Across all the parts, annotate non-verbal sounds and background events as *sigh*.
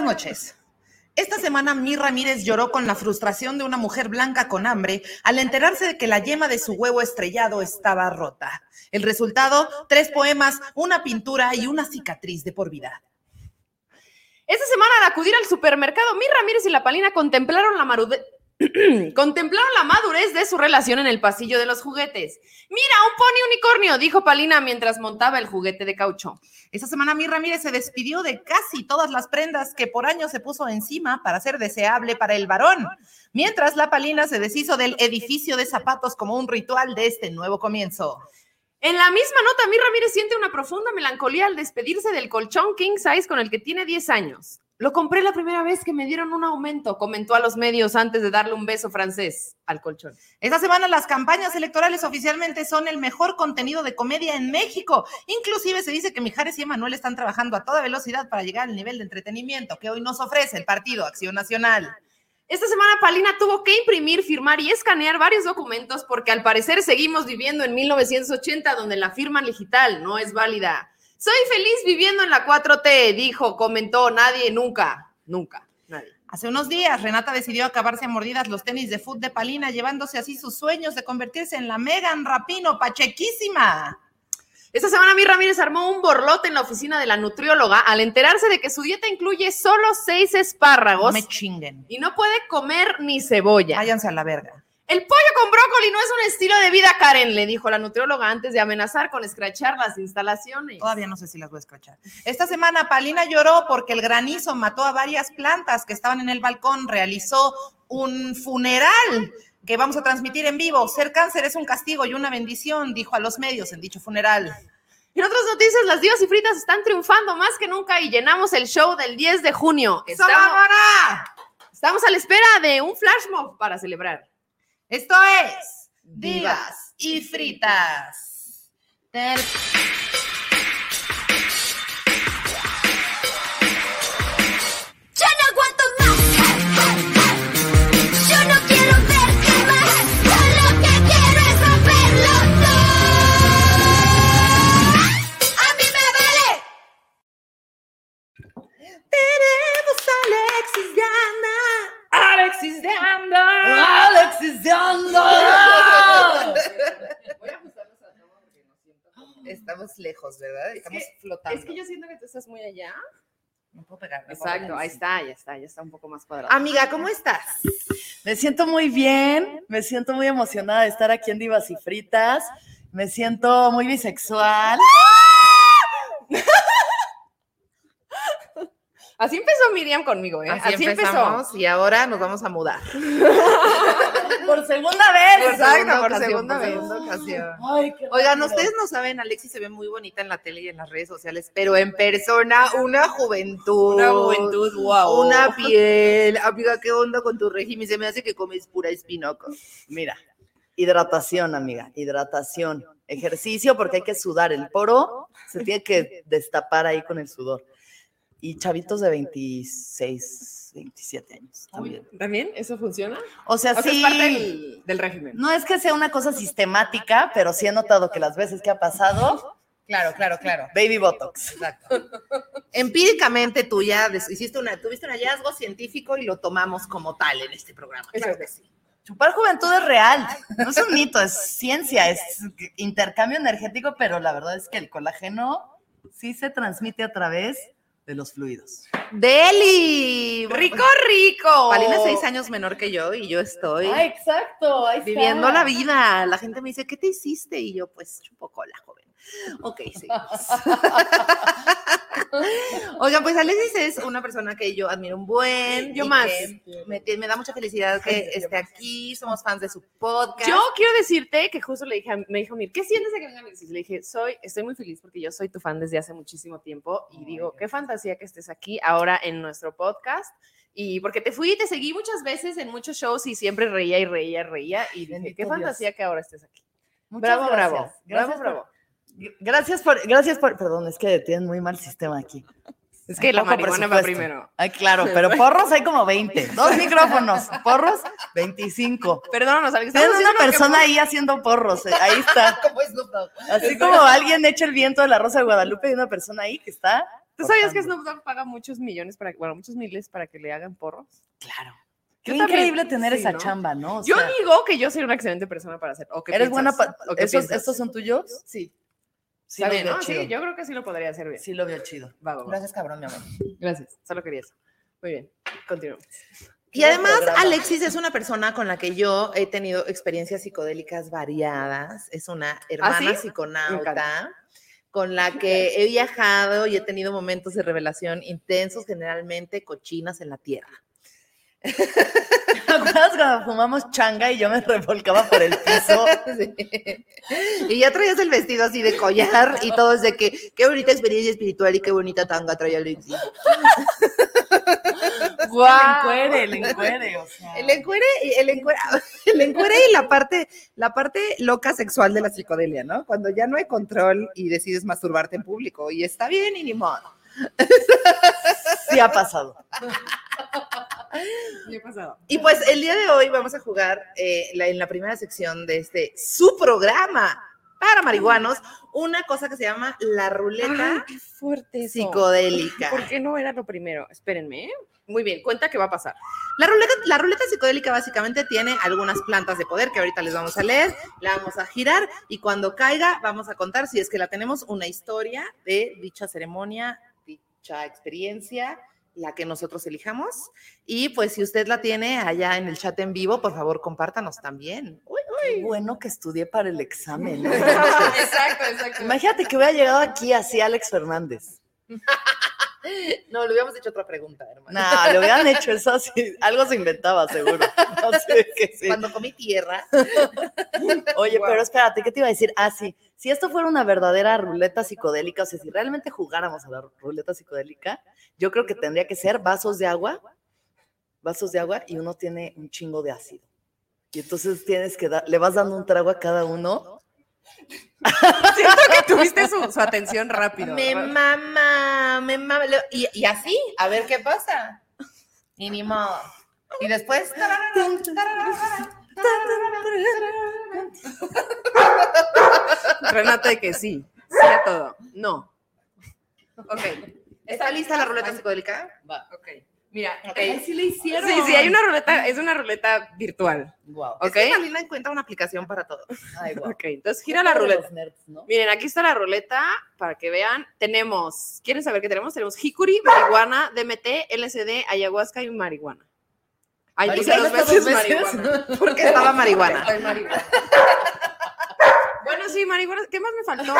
buenas noches. Esta semana Mi Ramírez lloró con la frustración de una mujer blanca con hambre al enterarse de que la yema de su huevo estrellado estaba rota. El resultado, tres poemas, una pintura y una cicatriz de por vida. Esta semana al acudir al supermercado, Mi Ramírez y la Palina contemplaron la, *clears throat* contemplaron la madurez de su relación en el pasillo de los juguetes. Mira, un pony unicornio, dijo Palina mientras montaba el juguete de caucho. Esta semana Mi Ramírez se despidió de casi todas las prendas que por años se puso encima para ser deseable para el varón, mientras la Palina se deshizo del edificio de zapatos como un ritual de este nuevo comienzo. En la misma nota, Mi Ramírez siente una profunda melancolía al despedirse del colchón king size con el que tiene 10 años. Lo compré la primera vez que me dieron un aumento, comentó a los medios antes de darle un beso francés al colchón. Esta semana las campañas electorales oficialmente son el mejor contenido de comedia en México. Inclusive se dice que Mijares y Emanuel están trabajando a toda velocidad para llegar al nivel de entretenimiento que hoy nos ofrece el Partido Acción Nacional. Esta semana Palina tuvo que imprimir, firmar y escanear varios documentos porque al parecer seguimos viviendo en 1980 donde la firma digital no es válida. Soy feliz viviendo en la 4T, dijo, comentó nadie, nunca, nunca, nadie. Hace unos días, Renata decidió acabarse a mordidas los tenis de fútbol de Palina, llevándose así sus sueños de convertirse en la Megan Rapino, pachequísima. Esta semana mi Ramírez armó un borlote en la oficina de la nutrióloga al enterarse de que su dieta incluye solo seis espárragos No me chinguen. y no puede comer ni cebolla. Váyanse a la verga. El pollo con brócoli no es un estilo de vida, Karen, le dijo la nutrióloga antes de amenazar con escrachar las instalaciones. Todavía no sé si las voy a escuchar. Esta semana Palina lloró porque el granizo mató a varias plantas que estaban en el balcón. Realizó un funeral que vamos a transmitir en vivo. Ser cáncer es un castigo y una bendición, dijo a los medios en dicho funeral. En otras noticias, las divas y fritas están triunfando más que nunca y llenamos el show del 10 de junio. Estamos, estamos a la espera de un flash mob para celebrar. Esto es Divas y Fritas. Alexis de. Alexis Diana. Estamos lejos, ¿verdad? Estamos que- flotando. Es que yo siento que tú estás muy allá. No puedo pegar. Exacto, ahí está, ya está, ya está un poco más cuadrado. Amiga, ¿cómo estás? Me siento muy bien, me siento muy emocionada de estar aquí en Divas y Fritas, me siento muy bisexual. Así empezó Miriam conmigo, ¿eh? Así, empezamos y ahora nos vamos a mudar. *laughs* Por segunda vez. Exacto, por segunda vez. Oigan, ustedes no saben, Alexis se ve muy bonita en la tele y en las redes sociales, pero en persona, una juventud. Una juventud, wow. Una piel. Amiga, ¿qué onda con tu régimen? Se me hace que comes pura espinaca. Mira, hidratación, amiga, hidratación. Ejercicio porque hay que sudar. El poro se tiene que destapar ahí con el sudor. Y chavitos de 26, 27 años también. ¿También? ¿Eso funciona? O sea, O sea, sí. es parte del, del régimen. No es que sea una cosa sistemática, pero sí he notado que las veces que ha pasado, Claro, claro, claro. baby botox. Exacto. Empíricamente tú ya hiciste una, tuviste un hallazgo científico y lo tomamos como tal en este programa. Claro que sí. Chupar juventud es real, no es un mito, es ciencia, es intercambio energético, pero la verdad es que el colágeno sí se transmite a través de los fluidos. Deli. ¡Rico, rico! Palina es seis años menor que yo y yo estoy exacto, ahí viviendo la vida. La gente me dice, ¿qué te hiciste? Y yo, pues, chupo cola, joven. Ok, sí. *laughs* Oigan, pues Alexis es una persona que yo admiro un buen. Yo y más. Me, me da mucha felicidad que esté aquí. Somos fans de su podcast. Yo quiero decirte que justo le dije, a- me dijo, Mir, ¿qué sientes de que venga Alexis? Le dije, soy, estoy muy feliz porque yo soy tu fan desde hace muchísimo tiempo y digo, qué fantasía que estés aquí ahora en nuestro podcast. Y porque te fui y te seguí muchas veces en muchos shows y siempre reía y reía y reía. Y dije, Bendito qué Dios. fantasía que ahora estés aquí. Muchas bravo, gracias. bravo, Gracias bravo, bravo. Gracias por, gracias por, perdón, es que tienen muy mal sistema aquí. *laughs* Es que la marihuana va primero. Ay, claro, pero *laughs* porros hay como 20. *laughs* Dos micrófonos, porros 25. Perdónanos. Tienen estamos una que persona ahí haciendo porros, eh, ahí está. Así como alguien echa el viento de la Rosa de Guadalupe y una persona ahí que está ¿Tú sabías que. Snoop Dogg paga muchos millones para, bueno, muchos miles para que le hagan porros? Claro. Yo Qué también, increíble tener sí, esa ¿no? chamba, ¿no? O Yo sea, digo que yo soy una excelente persona para hacer. ¿o qué ¿Eres buena piensas? para... ¿O qué ¿Estos, piensas? ¿Estos son tuyos? Sí. Sí lo veo ¿no? chido. Sí, yo creo que sí lo podría hacer bien. Sí lo veo chido. Va, va, va. Gracias, cabrón, mi amor. Gracias. Solo quería eso. Muy bien. Continuamos. Y además. Alexis es una persona con la que yo he tenido experiencias psicodélicas variadas. Es una hermana ¿Ah, sí? Me psiconauta con la que he viajado y he tenido momentos de revelación intensos, generalmente cochinas en la tierra. ¿Te acuerdas cuando fumamos changa y yo me revolcaba por el piso? *laughs* Sí. Y ya traías el vestido así de collar y todo es de que qué bonita experiencia espiritual y qué bonita tanga trae Alexis. ¡Guau! El encuere, el encuere, o sea. El encuere, y- el encuere, *laughs* el encuere y la parte, la parte loca sexual de la psicodelia, ¿no? Cuando ya no hay control y decides masturbarte en público y está bien y ni modo. Sí ha pasado. *laughs* *gasps* ¿Qué ha pasado? Y pues el día de hoy vamos a jugar eh, la- en la primera sección de este su programa para marihuanos, una cosa que se llama la ruleta qué fuerte eso. psicodélica. ¿Por qué no era lo primero? Espérenme. ¿eh? Muy bien, cuenta qué va a pasar. La ruleta, la ruleta psicodélica básicamente tiene algunas plantas de poder que ahorita les vamos a leer, la vamos a girar y cuando caiga vamos a contar si es que la tenemos una historia de dicha ceremonia, dicha experiencia, la que nosotros elijamos. Y pues si usted la tiene allá en el chat en vivo, por favor compártanos también. Uy, Qué bueno que estudié para el examen. ¿no? *laughs* exacto, exacto. Imagínate que hubiera llegado aquí así Alex Fernández. *laughs* *laughs* no, le hubiéramos hecho otra pregunta, hermano. No, le hubieran hecho eso así. Algo se inventaba, seguro. No sé *laughs* qué sí. Cuando comí tierra, *laughs* Oye, Wow. pero espérate, ¿qué te iba a decir? Ah, sí. Si esto fuera una verdadera ruleta psicodélica, o sea, si realmente jugáramos a la ruleta psicodélica, yo creo que tendría que ser vasos de agua, vasos de agua, y uno tiene un chingo de ácido. Y entonces tienes que dar, le vas dando un trago a cada uno. *laughs* Siento que tuviste su, su atención rápido. me mama, me mama. Y así, a ver qué pasa. Y ni modo. Y después. *laughs* Renata de que sí. Sí a todo. No. Ok. ¿Está lista la ruleta psicodélica? Va. Ok. Mira, Ok. sí le hicieron. Sí, sí, hay una ruleta, es una ruleta virtual. Wow. Es ¿Ok? que Marlena encuentra una aplicación para todo. Ay, guau. Ok, entonces gira la ruleta. Los nerds, ¿no? Miren, aquí está la ruleta para que vean. Tenemos, ¿quieren saber qué tenemos? Tenemos jicuri, marihuana, DMT, LSD, ayahuasca y marihuana. Ay, puse dos veces marihuana. *laughs* Porque estaba marihuana. *laughs* Bueno, sí, marihuana. ¿Qué más me faltó?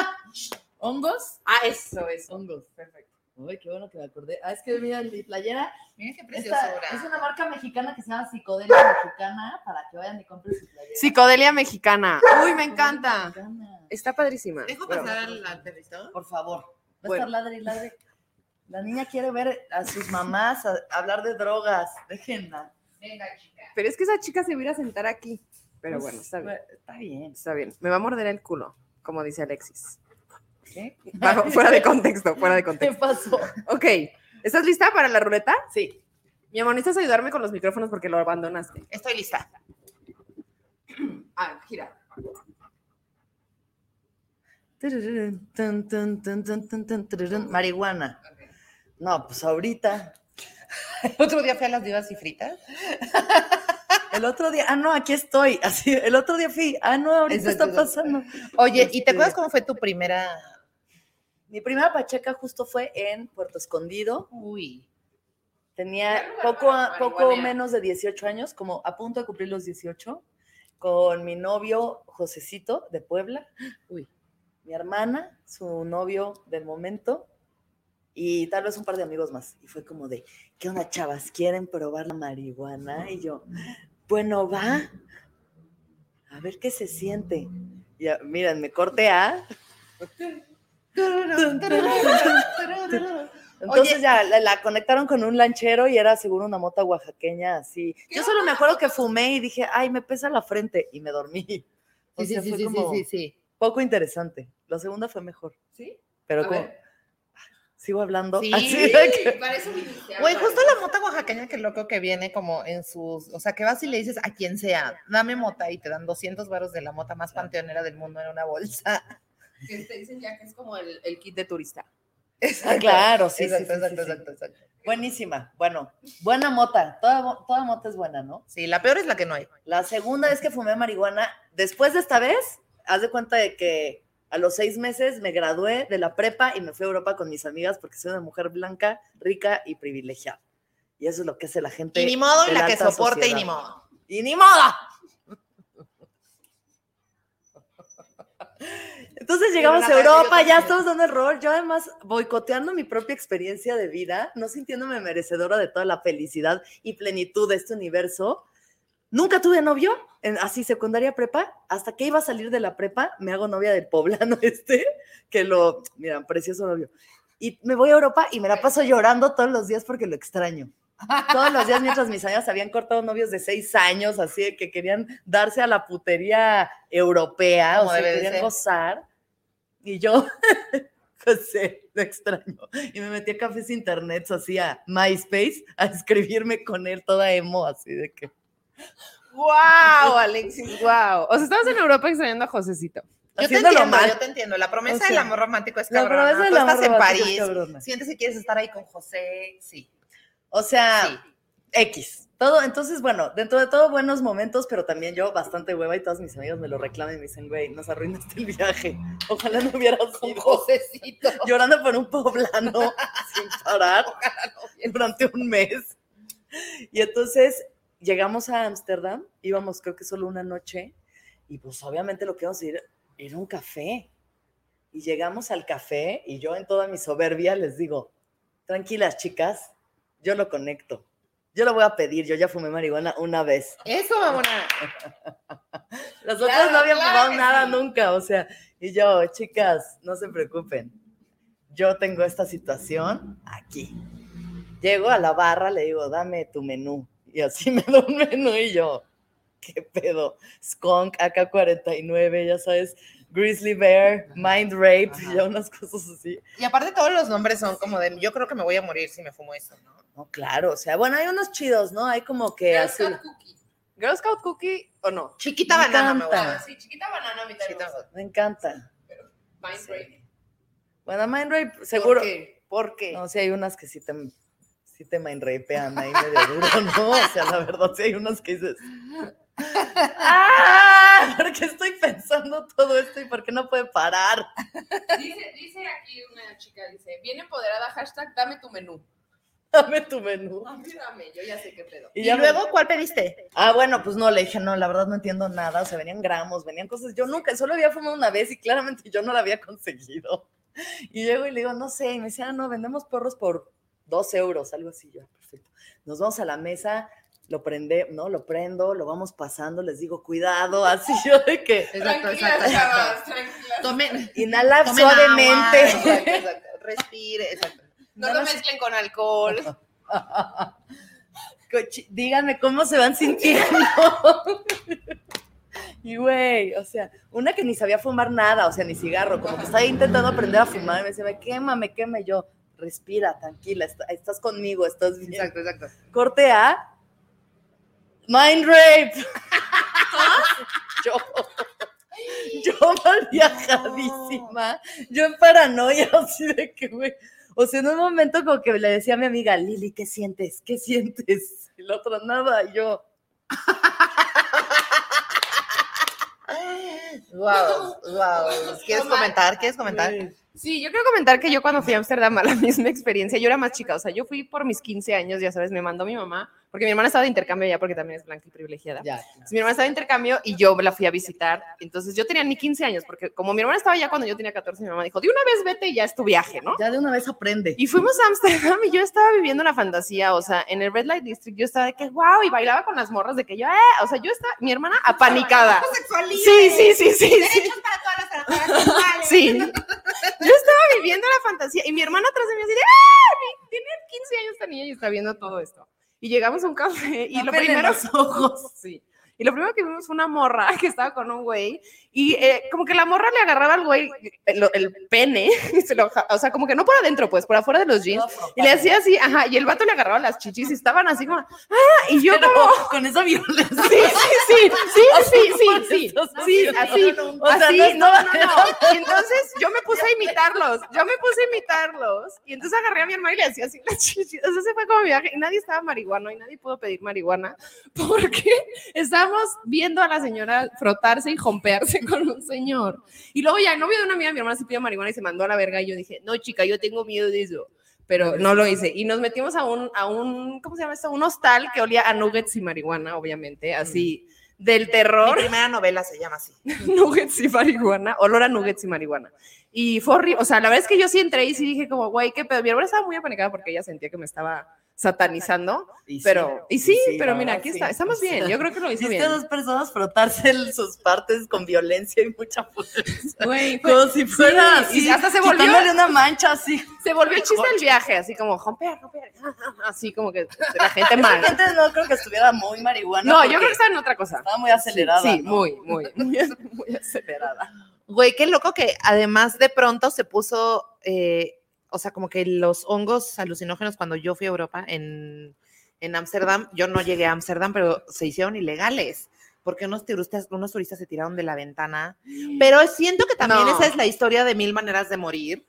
*laughs* ¿Hongos? Ah, eso, eso. Hongos. Perfecto. Uy, qué bueno que me acordé. Ah, es que mira, mi playera Miren qué esta es una marca mexicana que se llama Psicodelia Mexicana para que vayan y compren su playera. Psicodelia mexicana. Uy, me encanta. Mexicana. Está padrísima. ¿Dejo pasar al, al perrito? Por favor. Va a Bueno. estar ladre y ladre. La niña quiere ver a sus mamás a- hablar de drogas. Déjenla. Venga, chica. Pero es que esa chica se iba a sentar aquí. Pero Pues, bueno, está bien. Está bien. Está bien. Me va a morder el culo, como dice Alexis. ¿Qué? *laughs* Bajo- fuera de contexto, fuera de ¿Qué contexto. pasó? Ok. ¿Estás lista para la ruleta? Sí. Mi amor, necesitas ayudarme con los micrófonos porque lo abandonaste. Estoy lista. Ah, gira. Marihuana. No, pues ahorita. Otro día fui a las divas y fritas. El otro día, ah, no, aquí estoy. Así, el otro día fui, ah, no, ahorita está pasando. Oye, ¿y Este- te acuerdas cómo fue tu primera? Mi primera pacheca justo fue en Puerto Escondido. Uy. Tenía ¿Qué lugar poco, poco menos de 18 años, como a punto de cumplir los 18, con mi novio Josecito de Puebla, Uy. mi hermana, su novio del momento, y tal vez un par de amigos más. Y fue como de, ¿qué onda, chavas? ¿Quieren probar la marihuana? Y yo, bueno, va. A ver qué se siente. Y ah, miren, me corté a. Entonces Oye. ya la, la conectaron con un lanchero y era seguro una mota oaxaqueña así. Yo solo me acuerdo que fumé y dije, ay, me pesa la frente y me dormí. *laughs* O sea, fue como sí. poco interesante. La segunda fue mejor. ¿Sí? Pero como, sigo hablando. Sí. Así de que-. Güey, justo la mota oaxaqueña, que loco que viene como en sus, o sea, que vas y le dices a quien sea, dame mota y te dan 200 varos de la mota más panteonera del mundo en una bolsa. Que te dicen ya que es como el, el kit de turista. Ah, claro, sí, sí, Exacto, sí, exacto, sí. exacto, exacto. Buenísima. Bueno, buena mota. Toda, toda mota es buena, ¿no? Sí, la peor es la que no hay. La segunda vez que fumé marihuana, después de esta vez, haz de cuenta de que a los seis meses me gradué de la prepa y me fui a Europa con mis amigas porque soy una mujer blanca, rica y privilegiada. Y eso es lo que hace la gente. Y ni modo, y de la que soporte, y sociedad. ni modo. ¡Y ni modo! *laughs* Entonces llegamos a Europa, ya estamos dando el rol, yo además boicoteando mi propia experiencia de vida, no sintiéndome merecedora de toda la felicidad y plenitud de este universo. Nunca tuve novio, en, así secundaria prepa, hasta que iba a salir de la prepa, me hago novia del poblano *laughs* este, que lo, mira, precioso novio. Y me voy a Europa y me la paso llorando todos los días porque lo extraño. Todos los días mientras mis amigas habían cortado novios de seis años, así de que querían darse a la putería europea, Como o sea, querían ser. gozar. Y yo, *laughs* José, lo extraño. Y me metí a cafés internet, así a MySpace, a escribirme con él toda emo, así de que. ¡Wow, Alexis! ¡Wow! O sea, estabas en Europa extrañando a Josecito. Yo te entiendo, mal. yo te entiendo. La promesa O sea, del amor romántico es la cabrona. promesa del Tú amor estás en romántico es París, sientes que quieres estar ahí con José, sí. O sea, Sí. X. Todo, entonces, bueno, dentro de todo buenos momentos, pero también yo bastante hueva y todos mis amigos me lo reclaman y me dicen, güey, nos arruinaste el viaje. Ojalá no hubieras ido. Josecito. *laughs* Llorando por un poblano *laughs* sin parar durante un mes. Y entonces llegamos a Ámsterdam, íbamos creo que solo una noche, y pues obviamente lo que íbamos a ir era un café. Y llegamos al café y yo en toda mi soberbia les digo, tranquilas chicas, yo lo conecto. Yo lo voy a pedir, yo ya fumé marihuana una vez. Eso, mamona. *laughs* Las Claro, otras no habían claro fumado nada sí. nunca, o sea, y yo, chicas, no se preocupen. Yo tengo esta situación aquí. Llego a la barra, le digo, dame tu menú. Y así *laughs* me da un menú y yo, ¿qué pedo? Skunk, AK-49, ya sabes, Grizzly Bear, Mind Rape, Ajá. y ya unas cosas así. Y aparte todos los nombres son como de, yo creo que me voy a morir si me fumo eso, ¿no? No, claro, o sea, bueno, hay unos chidos, ¿no? Hay como que así. ¿Girl Scout Cookie o no? Chiquita Me banana me encanta. gusta. Sí, chiquita banana, mi Chiquita banana. Me encanta. Mind Sí. Rape. Bueno, Mind Rape, seguro. ¿Por qué? ¿Por qué? No, sí hay unas que sí te, sí te mainrapean ahí medio duro, ¿no? O sea, la verdad, sí hay unas que dices. ¡Ah! *laughs* ¿Por qué estoy pensando todo esto y por qué no puede parar? Dice, dice aquí una chica, dice, bien empoderada, hashtag, dame tu menú. *laughs* Dame tu menú. A mí dame, yo ya sé qué pedo. Y, ya me- luego, ¿cuál pediste? Ah, bueno, pues no, le dije, no, la verdad no entiendo nada. O sea, venían gramos, venían cosas. Yo nunca, solo había fumado una vez y claramente yo no la había conseguido. Y llego y le digo, no sé. Y me decía, ah, no, vendemos porros por dos euros, algo así. Yo, "Ah, perfecto. Nos vamos a la mesa, lo prende, no, lo prendo, lo vamos pasando, les digo, cuidado, *laughs* así yo de que Exacto, exacto, exacto. chavas, tranquilas. Tomen, inhala tomen agua, suavemente. exacto, exacto. *laughs* Respire, exacto. No Nada lo mezclen con alcohol. *laughs* Díganme cómo se van sintiendo. Y güey, o sea, una que ni sabía fumar nada, o sea, ni cigarro, como que estaba intentando aprender a fumar y me decía, me quema, me quema, y yo, respira, tranquila, est- estás conmigo, estás bien. Exacto, exacto. Corte A, mind rape. yo, yo mal viajadísima, yo en paranoia, *laughs* así de que, güey, o sea, en un momento como que le decía a mi amiga, Lili, ¿qué sientes? ¿Qué sientes? Y la otra, nada, y yo, *laughs* Wow, wow. ¿Quieres comentar? ¿Quieres comentar? Sí, yo quiero comentar que yo cuando fui a Ámsterdam a la *laughs* misma experiencia, yo era más chica, o sea, yo fui por mis 15 años, ya sabes, me mandó mi mamá, porque mi hermana estaba de intercambio ya, porque también es blanca y privilegiada. ya. Entonces, mi hermana estaba de intercambio y yo la fui a visitar. Entonces yo tenía ni 15 años, porque como mi hermana estaba ya cuando yo tenía 14, mi mamá dijo, de una vez vete y ya es tu viaje, ¿no? Ya de una vez aprende. Y fuimos a Ámsterdam y yo estaba viviendo una fantasía, o sea, en el Red Light District yo estaba de que, wow, y bailaba con las morras de que yo, eh, o sea, yo estaba, mi hermana apanicada. Sí, sí, sí, sí, sí. Derechos para todas las trabajadoras sexuales. Sí. *laughs* Yo estaba viviendo la fantasía y mi hermana atrás de mí así de, ¡ah! Tiene 15 años esta niña y está viendo todo esto. Y llegamos a un café y lo primero... los ojos. *laughs* Sí. Y lo primero que vimos fue una morra *laughs* que estaba con un güey y eh, como que la morra le agarraba al güey el, el pene, *laughs* y se lo o sea, como que no por adentro, pues por afuera de los jeans, y le hacía así, ajá, y el vato le agarraba las chichis y estaban así como, ah, y yo Pero como, *laughs* con esa violencia. sí, sí, sí, sí, sí, sí, sí, sí, así, así, no no, no, y entonces yo me puse a imitarlos, yo me puse a imitarlos, y entonces agarré a mi hermano y le hacía así las chichis, o sea, se fue como viaje, y nadie estaba marihuana, y nadie pudo pedir marihuana, porque estábamos viendo a la señora frotarse y jompearse *laughs* con un señor, y luego ya el novio de una amiga, mi hermana se pidió marihuana y se mandó a la verga, y yo dije, no, chica, yo tengo miedo de eso, pero no lo hice. Y nos metimos a un, a un, ¿cómo se llama esto? Un hostal que olía a nuggets y marihuana, obviamente, así, del Mi terror, primera novela se llama así. *laughs* nuggets y marihuana, olor a nuggets y marihuana. Y fue horrible, o sea, la verdad es que yo sí entré y sí dije como, güey, qué pedo. Mi hermana estaba muy apanicada porque ella sentía que me estaba satanizando, Y sí, pero, y sí, y sí, pero la mira, aquí sí. está, estamos *laughs* bien, yo creo que lo hizo bien. dos personas frotarse en sus partes con violencia y mucha fuerza. Güey, fue- Como si fuera Sí, y así. hasta se volvió- una mancha así. se volvió el chiste del viaje, así como, romper, romper, *laughs* así como que la gente *laughs* mal. gente no creo que estuviera muy marihuana. No, yo creo que estaba en otra cosa. estaba muy acelerada. Sí, ¿no? muy, muy, muy, muy acelerada. Güey, qué loco que además de pronto se puso, eh, o sea, como que los hongos alucinógenos cuando yo fui a Europa en en Ámsterdam, yo no llegué a Ámsterdam, pero se hicieron ilegales. Porque unos turistas, unos turistas se tiraron de la ventana. Pero siento que también No. esa es la historia de mil maneras de morir.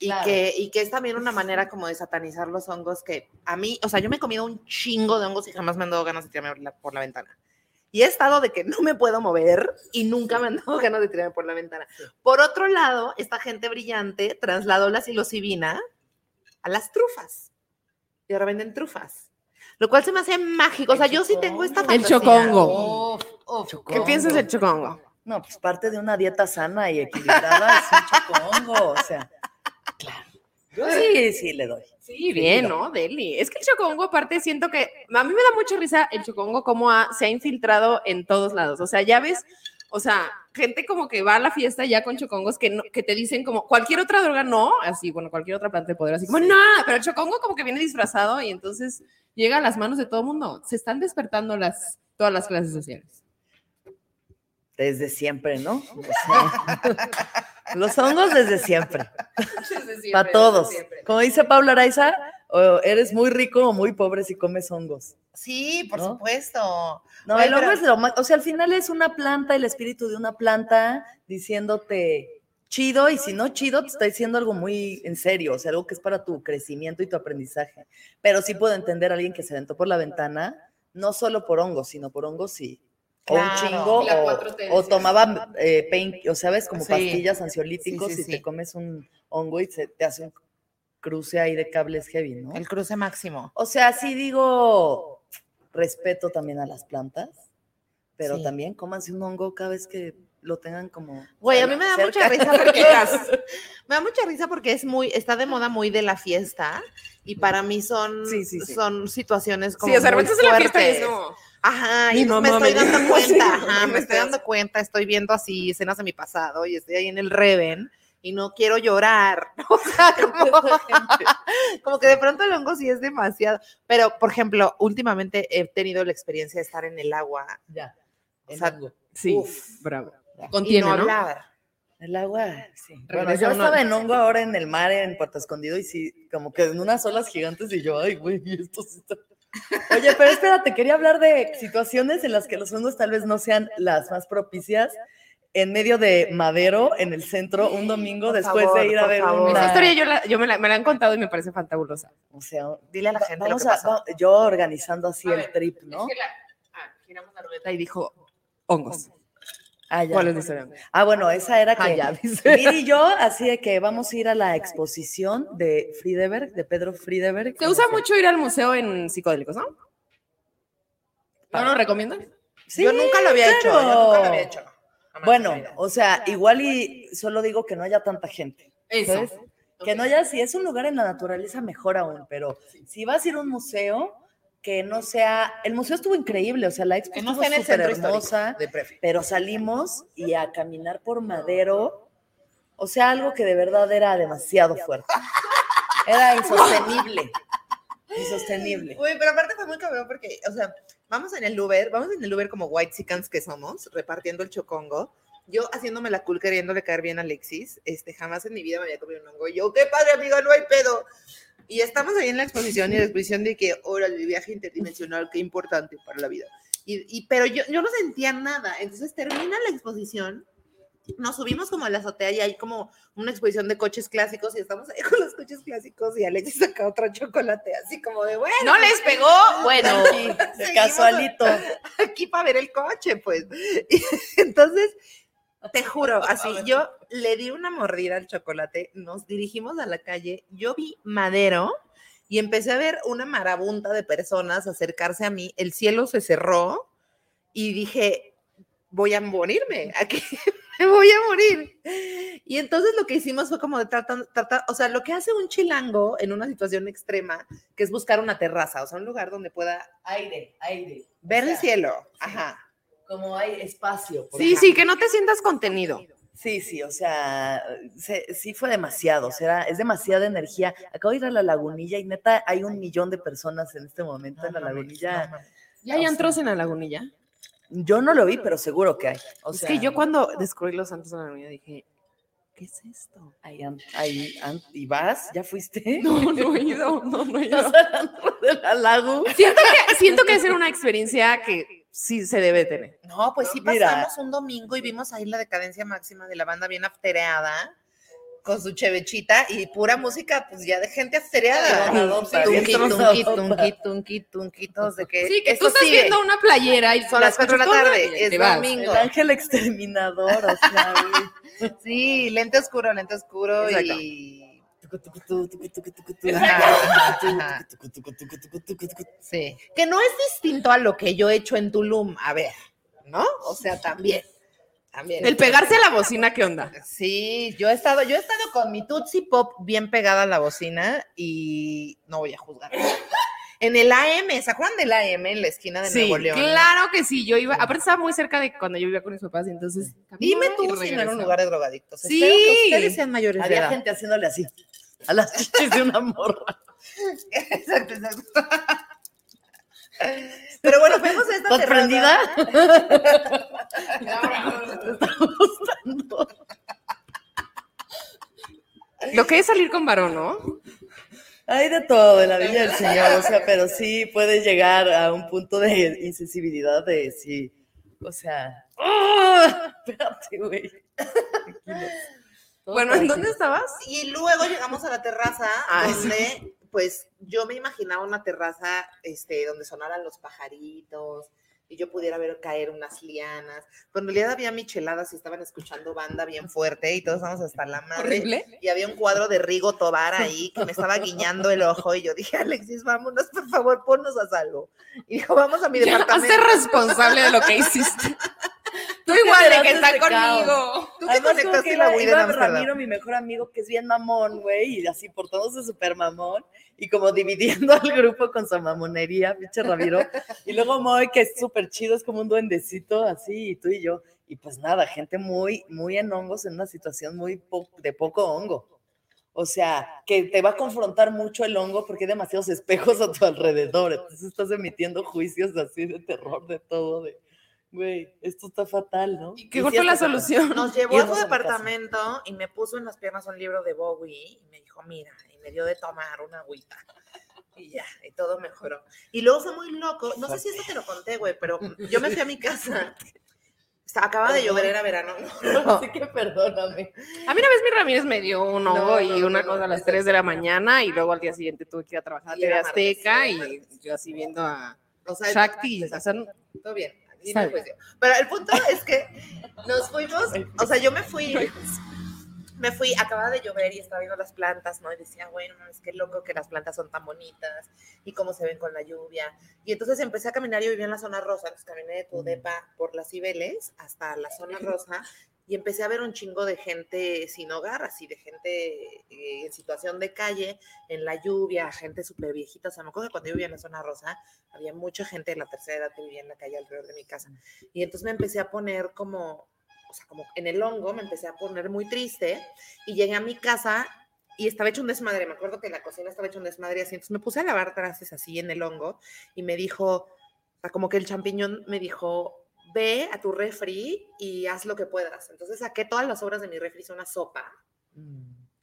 Y, Claro. que, y que es también una manera como de satanizar los hongos que a mí, o sea, yo me he comido un chingo de hongos y jamás me han dado ganas de tirarme por la, por la ventana. Y he estado de que no me puedo mover y nunca me han dado *laughs* ganas de tirarme por la ventana. Por otro lado, esta gente brillante trasladó la psilocibina a las trufas. Y ahora venden trufas. Lo cual se me hace mágico. O sea, yo sí tengo esta El fantasía. chocongo. Uf, uf, ¿Qué chocongo. piensas del chocongo? No, pues parte de una dieta sana y equilibrada es un chocongo, o sea. Yo sí, sí le doy. Sí, bien, ¿no? Deli. Es que el chocongo, aparte, siento que a mí me da mucha risa el chocongo como ha- se ha infiltrado en todos lados. O sea, ya ves, o sea, gente como que va a la fiesta ya con chocongos que, no- que te dicen como cualquier otra droga no, así, bueno, cualquier otra planta de poder, así como no, pero el chocongo como que viene disfrazado y entonces llega a las manos de todo el mundo. Se están despertando las, todas las clases sociales. Desde siempre, ¿no? O sea, *laughs* los hongos desde siempre. Para todos. Como dice Paula Araiza, o eres muy rico o muy pobre si comes hongos. Sí, por ¿No? supuesto. No, Oye, el hongo pero- es lo más, o sea, al final es una planta, el espíritu de una planta diciéndote chido y si no chido te está diciendo algo muy en serio, o sea, algo que es para tu crecimiento y tu aprendizaje. Pero sí puedo entender a alguien que se aventó por la ventana, no solo por hongos, sino por hongos sí. O un Claro. chingo, o, 4T, o tomaba eh, pain, o sabes, como Sí. pastillas ansiolíticos Sí, sí, y sí. te comes un hongo y se te hace un cruce ahí de cables heavy, ¿no? El cruce máximo. O sea, sí digo, respeto también a las plantas, pero Sí. también cómanse un hongo cada vez que lo tengan como. Güey, a mí me da cerca. mucha *laughs* risa porque me da mucha risa porque es muy, está de moda muy de la fiesta y para mí son, Sí, sí, sí. son situaciones como Sí, o sea, muy repente es la fiesta y es fuertes. como, Ajá, y entonces me estoy dando cuenta, *laughs* ajá, me estoy dando cuenta, estoy viendo así escenas de mi pasado y estoy ahí en el Reven y no quiero llorar. *laughs* O sea, como, *laughs* como que de pronto el hongo sí es demasiado. Pero, por ejemplo, últimamente he tenido la experiencia de estar en el agua Ya. O sea, sí, Uf. bravo. Ya. y Contiene, no ¿no? hablar. El agua, sí. Bueno, yo estaba en hongo ahora en el mar, en Puerto Escondido, y sí, como que en unas olas gigantes, y yo, ay, güey, esto sí está. Oye, pero espérate, quería hablar de situaciones en las que los hongos tal vez no sean las más propicias. En medio de Madero, en el centro, un domingo, Por después favor, de ir a ver favor. Esa historia yo, la, yo me, la, me la han contado y me parece fantabulosa. O sea, Dile a la gente lo vamos que a, pasó. va- yo organizando así A el ver, trip, ¿no? Es que la- ah, giramos la ruleta y dijo hongos. Ah, ya. Ah, bueno, esa era que Ah, ya, *laughs* dice. Miri y yo, así de que vamos a ir a la exposición de Friedeberg, de Pedro Friedeberg. Se usa mucho ir al museo en psicodélicos, ¿no? ¿No lo recomiendas? Sí, yo nunca lo había hecho, yo nunca lo había hecho. Bueno, o sea, igual y solo digo que no haya tanta gente. Eso. ¿sabes? Que no haya, si es un lugar en la naturaleza, mejor aún, pero si vas a ir a un museo, que no sea, el museo estuvo increíble, o sea, la expo estuvo súper hermosa, pero salimos y a caminar por Madero, o sea, algo que de verdad era demasiado fuerte. Era insostenible. Insostenible. Güey, pero aparte fue muy cabrón porque, o sea, vamos en el Uber, vamos en el Uber como white chickens que somos, repartiendo el chocongo. Yo haciéndome la cool queriéndole caer bien a Alexis, este, jamás en mi vida me había comido un hongo. Yo, qué padre, amiga, no hay pedo. Y estamos ahí en la exposición y la exposición de que, órale, el viaje interdimensional, qué importante para la vida. Y, y- pero yo, yo no sentía nada. Entonces termina la exposición, nos subimos como a la azotea y hay como una exposición de coches clásicos y estamos ahí *laughs* con los coches clásicos y Alexis saca otro chocolate, así como de, bueno, ¿No les pegó? Bueno. *laughs* De casualito. *laughs* aquí para ver el coche, pues. Y entonces, te juro, *laughs* así, yo le di una mordida al chocolate, nos dirigimos a la calle, yo vi madero y empecé a ver una marabunta de personas acercarse a mí, el cielo se cerró y dije, voy a morirme, aquí *laughs* me voy a morir. Y entonces lo que hicimos fue como de tratar, tratar, o sea, lo que hace un chilango en una situación extrema, que es buscar una terraza, o sea, un lugar donde pueda Aire, aire. ver O el sea, cielo. Ajá. Como hay espacio. por Sí, sí, que no te sientas contenido. Sí, sí, o sea, se- sí fue demasiado, o sea, es demasiada energía. Acabo de ir a la lagunilla y neta hay un millón de personas en este momento en la lagunilla. ¿Ya hay antros en la lagunilla? Yo no lo vi, pero seguro que hay. O es sea, que yo cuando descubrí los santos en la lagunilla dije, ¿qué es esto? ¿Y vas? ¿Ya fuiste? *laughs* No, no he ido, no, no he *laughs* ¿Vas ido. al antro de la lagu? Siento que, siento que es una experiencia que sí se debe tener. No, pues sí Mira. pasamos un domingo y vimos ahí la decadencia máxima de la banda bien aftereada, con su chevechita y pura música, pues ya de gente aftereada. Tronadota, Tunqui, tunqui, tunqui, tunqui, tunqui, todos de que Sí, que tú estás sigue. viendo una playera y Son las cuatro de la tarde, es domingo. El ángel exterminador, o sea. *laughs* Sí, lente oscuro, lente oscuro Exacto. y... Sí. Que no es distinto a lo que yo he hecho en Tulum, a ver, ¿no? O sea, también. También. El pegarse a la bocina, ¿qué onda? Sí, yo he estado, yo he estado con mi Tootsie Pop bien pegada a la bocina y no voy a juzgar. En el AM, ¿se acuerdan del AM en la esquina de Sí, Nuevo León? claro que sí. Yo iba, aparte estaba muy cerca de cuando yo vivía con mis papás, entonces. Dime tú si no era un lugar de drogadictos. Sí. Espero que ustedes sean mayores de Había edad. gente haciéndole así a las chichis de una morra. Exacto, exacto. Pero bueno, fuimos a esta ¿Estás prendida? Te está gustando. Lo que es salir con varón, ¿no? Hay de todo en la Villa del *laughs* Señor, o sea, pero sí puedes llegar a un punto de insensibilidad de sí, o sea, ¡ah! *laughs* espérate, güey. Bueno, ¿en dónde estabas? Y luego llegamos a la terraza Ah, donde, pues, yo me imaginaba una terraza este, donde sonaran los pajaritos y yo pudiera ver caer unas lianas. Pero en realidad había micheladas y estaban escuchando banda bien fuerte y todos estábamos hasta la madre. Horrible. Y había un cuadro de Rigo Tobar ahí que me estaba guiñando el ojo y yo dije, Alexis, vámonos, por favor, ponnos a salvo. Y dijo, vamos a mi departamento. hazte responsable de lo que hiciste. Tú igual de que está conmigo. Tú que Además, como conectaste que la iba. Ramiro, mi mejor amigo, que es bien mamón, güey, y así portándose súper mamón, y como dividiendo *laughs* al grupo con su mamonería, pinche Ramiro. Y luego Moy, que es súper chido, es como un duendecito, así, y tú y yo. Y pues nada, gente muy, muy en hongos, en una situación muy po- de poco hongo. O sea, que te va a confrontar mucho el hongo porque hay demasiados espejos a tu alrededor. Entonces estás emitiendo juicios así de terror, de todo, de, güey, esto está fatal, ¿no? ¿Y qué fue la solución? Nos llevó a su casa. departamento y me puso en las piernas un libro de Bowie y me dijo, mira, y me dio de tomar una agüita. Y ya, y todo mejoró. Y luego fue muy loco, no sé si esto te lo conté, güey, pero yo me fui a mi casa. Estaba- Acaba de llover, era verano. *laughs* Así que perdóname. A mí una vez mi Ramírez me dio un hongo No, y no, una no, cosa a las no, 3 de la mañana y luego al día siguiente tuve que ir a trabajar a Azteca y yo así viendo a O sea, Shakti. O sea, todo bien. Y no. Pero el punto es que nos fuimos, o sea, yo me fui, me fui, acababa de llover y estaba viendo las plantas, ¿no? Y decía, bueno, es que loco que las plantas son tan bonitas y cómo se ven con la lluvia. Y entonces empecé a caminar, yo vivía en la zona rosa, entonces caminé de tu depa por las Cibeles hasta la zona *laughs* rosa y empecé a ver un chingo de gente sin hogar, así de gente eh, en situación de calle, en la lluvia, gente súper viejita. O sea, me acuerdo que cuando yo vivía en la zona rosa, había mucha gente de la tercera edad que vivía en la calle alrededor de mi casa. Y entonces me empecé a poner como, o sea, como en el hongo, me empecé a poner muy triste y llegué a mi casa y estaba hecho un desmadre. Me acuerdo que la cocina estaba hecho un desmadre así. Entonces me puse a lavar trastes así en el hongo y me dijo, o sea, como que el champiñón me dijo, ve a tu refri y haz lo que puedas. Entonces saqué todas las obras de mi refri, hice una sopa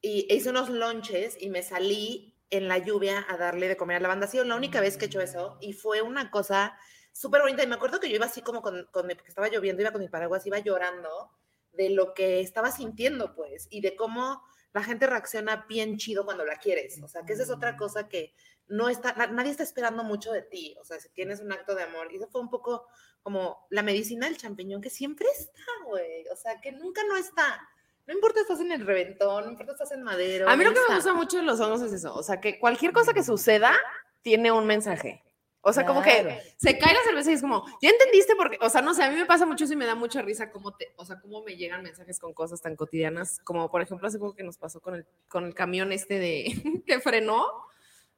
y hice unos lonches y me salí en la lluvia a darle de comer a la banda. Ha sido la única vez que he hecho eso y fue una cosa súper bonita. Y me acuerdo que yo iba así como con, con mi- porque estaba lloviendo, iba con mi paraguas, iba llorando de lo que estaba sintiendo, pues, y de cómo la gente reacciona bien chido cuando la quieres. O sea, que esa es otra cosa que no está, na- nadie está esperando mucho de ti. O sea, si tienes un acto de amor. Y eso fue un poco como la medicina del champiñón que siempre está, güey. O sea, que nunca no está. No importa estás en el reventón, no importa estás en madero. A mí lo que me está. gusta mucho de los hongos es eso, o sea, que cualquier cosa que suceda tiene un mensaje. O sea, como Claro. que se cae la cerveza y es como, ¿ya entendiste? Porque, o sea, no sé, a mí me pasa mucho eso y me da mucha risa cómo te, o sea, cómo me llegan mensajes con cosas tan cotidianas, como por ejemplo hace poco que nos pasó con el, con el camión este de, *laughs* que frenó,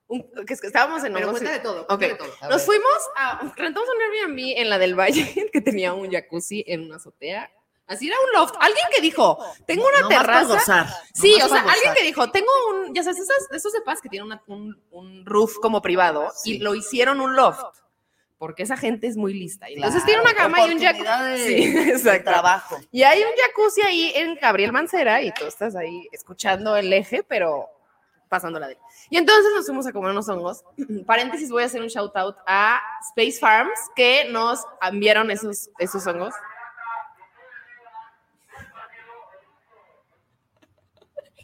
un- que, es que estábamos en Pero cuenta de todo. Ok. cuenta de todo. Nos fuimos a, rentamos un Airbnb en la del Valle, *laughs* que tenía un jacuzzi en una azotea. Así era un loft. Alguien que dijo, tengo una para terraza. gozar, Sí, nomás o sea, alguien que dijo, tengo un, ya sabes, esas, esos de paz que tienen una- un, un roof como privado y lo hicieron un loft. Porque esa gente es muy lista. Y entonces tiene una Claro, cama y un jacuzzi. Sí, *laughs* exacto. trabajo. Y hay un jacuzzi ahí en Gabriel Mancera y tú estás ahí escuchando el eje, pero pasándola de. Y entonces nos fuimos a comer unos hongos. *clears throat* Paréntesis, voy a hacer un shout out a Space Farms que nos enviaron esos, esos hongos.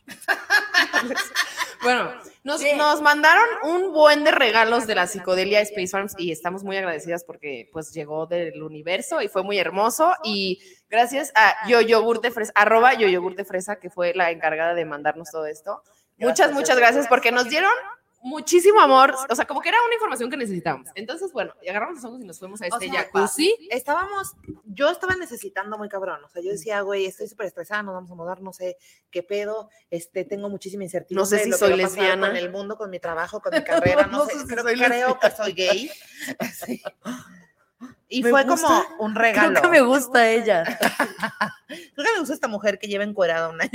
*laughs* Bueno, nos, nos mandaron un buen de regalos de la psicodelia Space Farms y estamos muy agradecidas porque pues llegó del universo y fue muy hermoso y gracias a Yo Yogur de Fresa, arroba Yo Yogur de Fresa, que fue la encargada de mandarnos todo esto. Muchas, Gracias, muchas gracias porque nos dieron muchísimo amor, o sea, como que era una información que necesitábamos. Entonces, bueno, agarramos los hongos y nos fuimos a O este sea, jacuzzi. estábamos, yo estaba necesitando muy cabrón, o sea, yo decía, güey, estoy súper estresada, nos vamos a mudar, no sé qué pedo, este, tengo muchísima incertidumbre. No sé si soy lesbiana. Con el mundo, con mi trabajo, con mi carrera, *laughs* no, No sé, si creo, que soy gay. *laughs* Sí. Y Me fue gusta. como un regalo. Creo que me gusta ella. *laughs* Creo que me gusta esta mujer que lleva encuerada un año.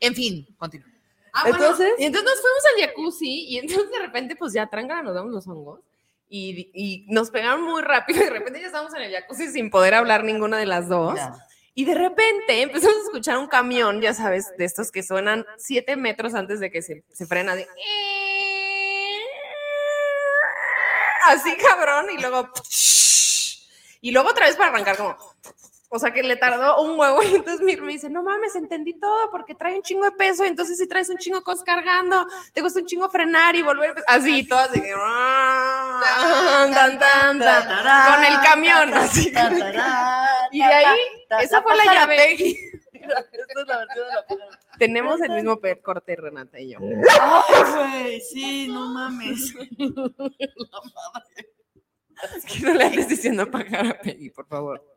En fin, continúa. Ah, bueno, Entonces- y entonces nos fuimos al jacuzzi y entonces de repente, pues ya tranca, nos damos los hongos y, y nos pegaron muy rápido. y De repente ya estábamos en el jacuzzi sin poder hablar ninguna de las dos. Ya. Y de repente empezamos a escuchar un camión, ya sabes, de estos que suenan siete metros antes de que se, se frena. De... Así cabrón, y luego. Y luego otra vez para arrancar, como. O sea que le tardó un huevo. *laughs* Y entonces mi me dice: No mames, entendí todo porque trae un chingo de peso. Entonces, si traes un chingo de cosas cargando, te cuesta un chingo frenar y volver. Así, tan, tan, tan, tan, Con el camión, así. Y de ahí, esa fue la llave. *laughs* Esta es la versión de la pájara. Tenemos el mismo corte, Renata y yo. Ay, güey, sí, no mames. *laughs* Es que no le andes diciendo pagar a Peggy, por favor.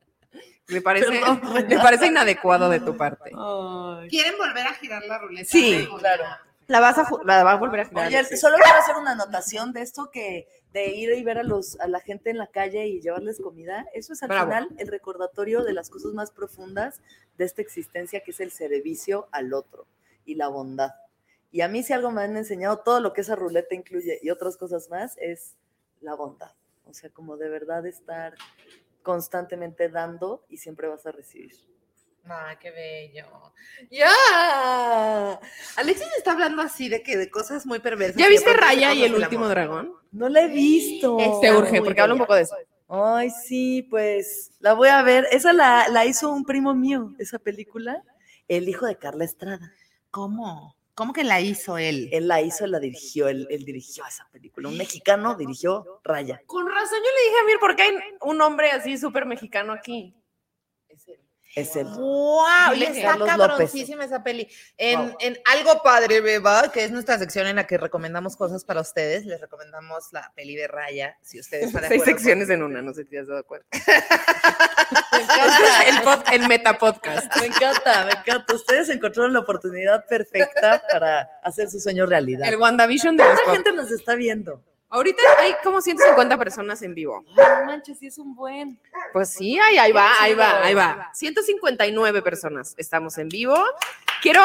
Me parece, Perdón, *laughs* me parece inadecuado de tu parte. Ay. ¿Quieren volver a girar la ruleta? Sí, claro. La vas a, la vas a volver a girar. Oye, Alexis. solo quiero hacer una anotación de esto que de ir y ver a los a la gente en la calle y llevarles comida, eso es al Bravo. final el recordatorio de las cosas más profundas de esta existencia que es el servicio al otro y la bondad. Y a mí si algo me han enseñado todo lo que esa ruleta incluye y otras cosas más es la bondad. O sea, como de verdad estar constantemente dando y siempre vas a recibir. Ay, qué bello. Ya. Alexis está hablando así de que de cosas muy perversas. ¿Ya viste Raya y el último dragón? No la he visto. Te Está urge, porque habla un poco de eso. Ay, sí, pues la voy a ver. Esa la, la hizo un primo mío, esa película, el hijo de Carla Estrada. ¿Cómo? ¿Cómo que la hizo él? Él la hizo, la dirigió, él, él dirigió esa película. Un mexicano dirigió Raya. Con razón yo le dije a Mir, ¿por qué hay un hombre así súper mexicano aquí? Es él. ¡Wow! Y está cabroncísima esa peli. En, Wow. en Algo Padre Beba, que es nuestra sección en la que recomendamos cosas para ustedes, les recomendamos la peli de Raya, si ustedes están Seis acuerdo con- secciones en una, no sé si te has dado cuenta. *laughs* Este es el, pod- el metapodcast. Me encanta, me encanta. Ustedes encontraron la oportunidad perfecta para hacer su sueño realidad. El WandaVision de ¿Cuánta gente nos está viendo? Ahorita hay como 150 personas en vivo. Ay, no manches, sí es un buen. Pues sí, ahí, ahí va, ahí va, ahí va. 159 personas estamos en vivo. Quiero,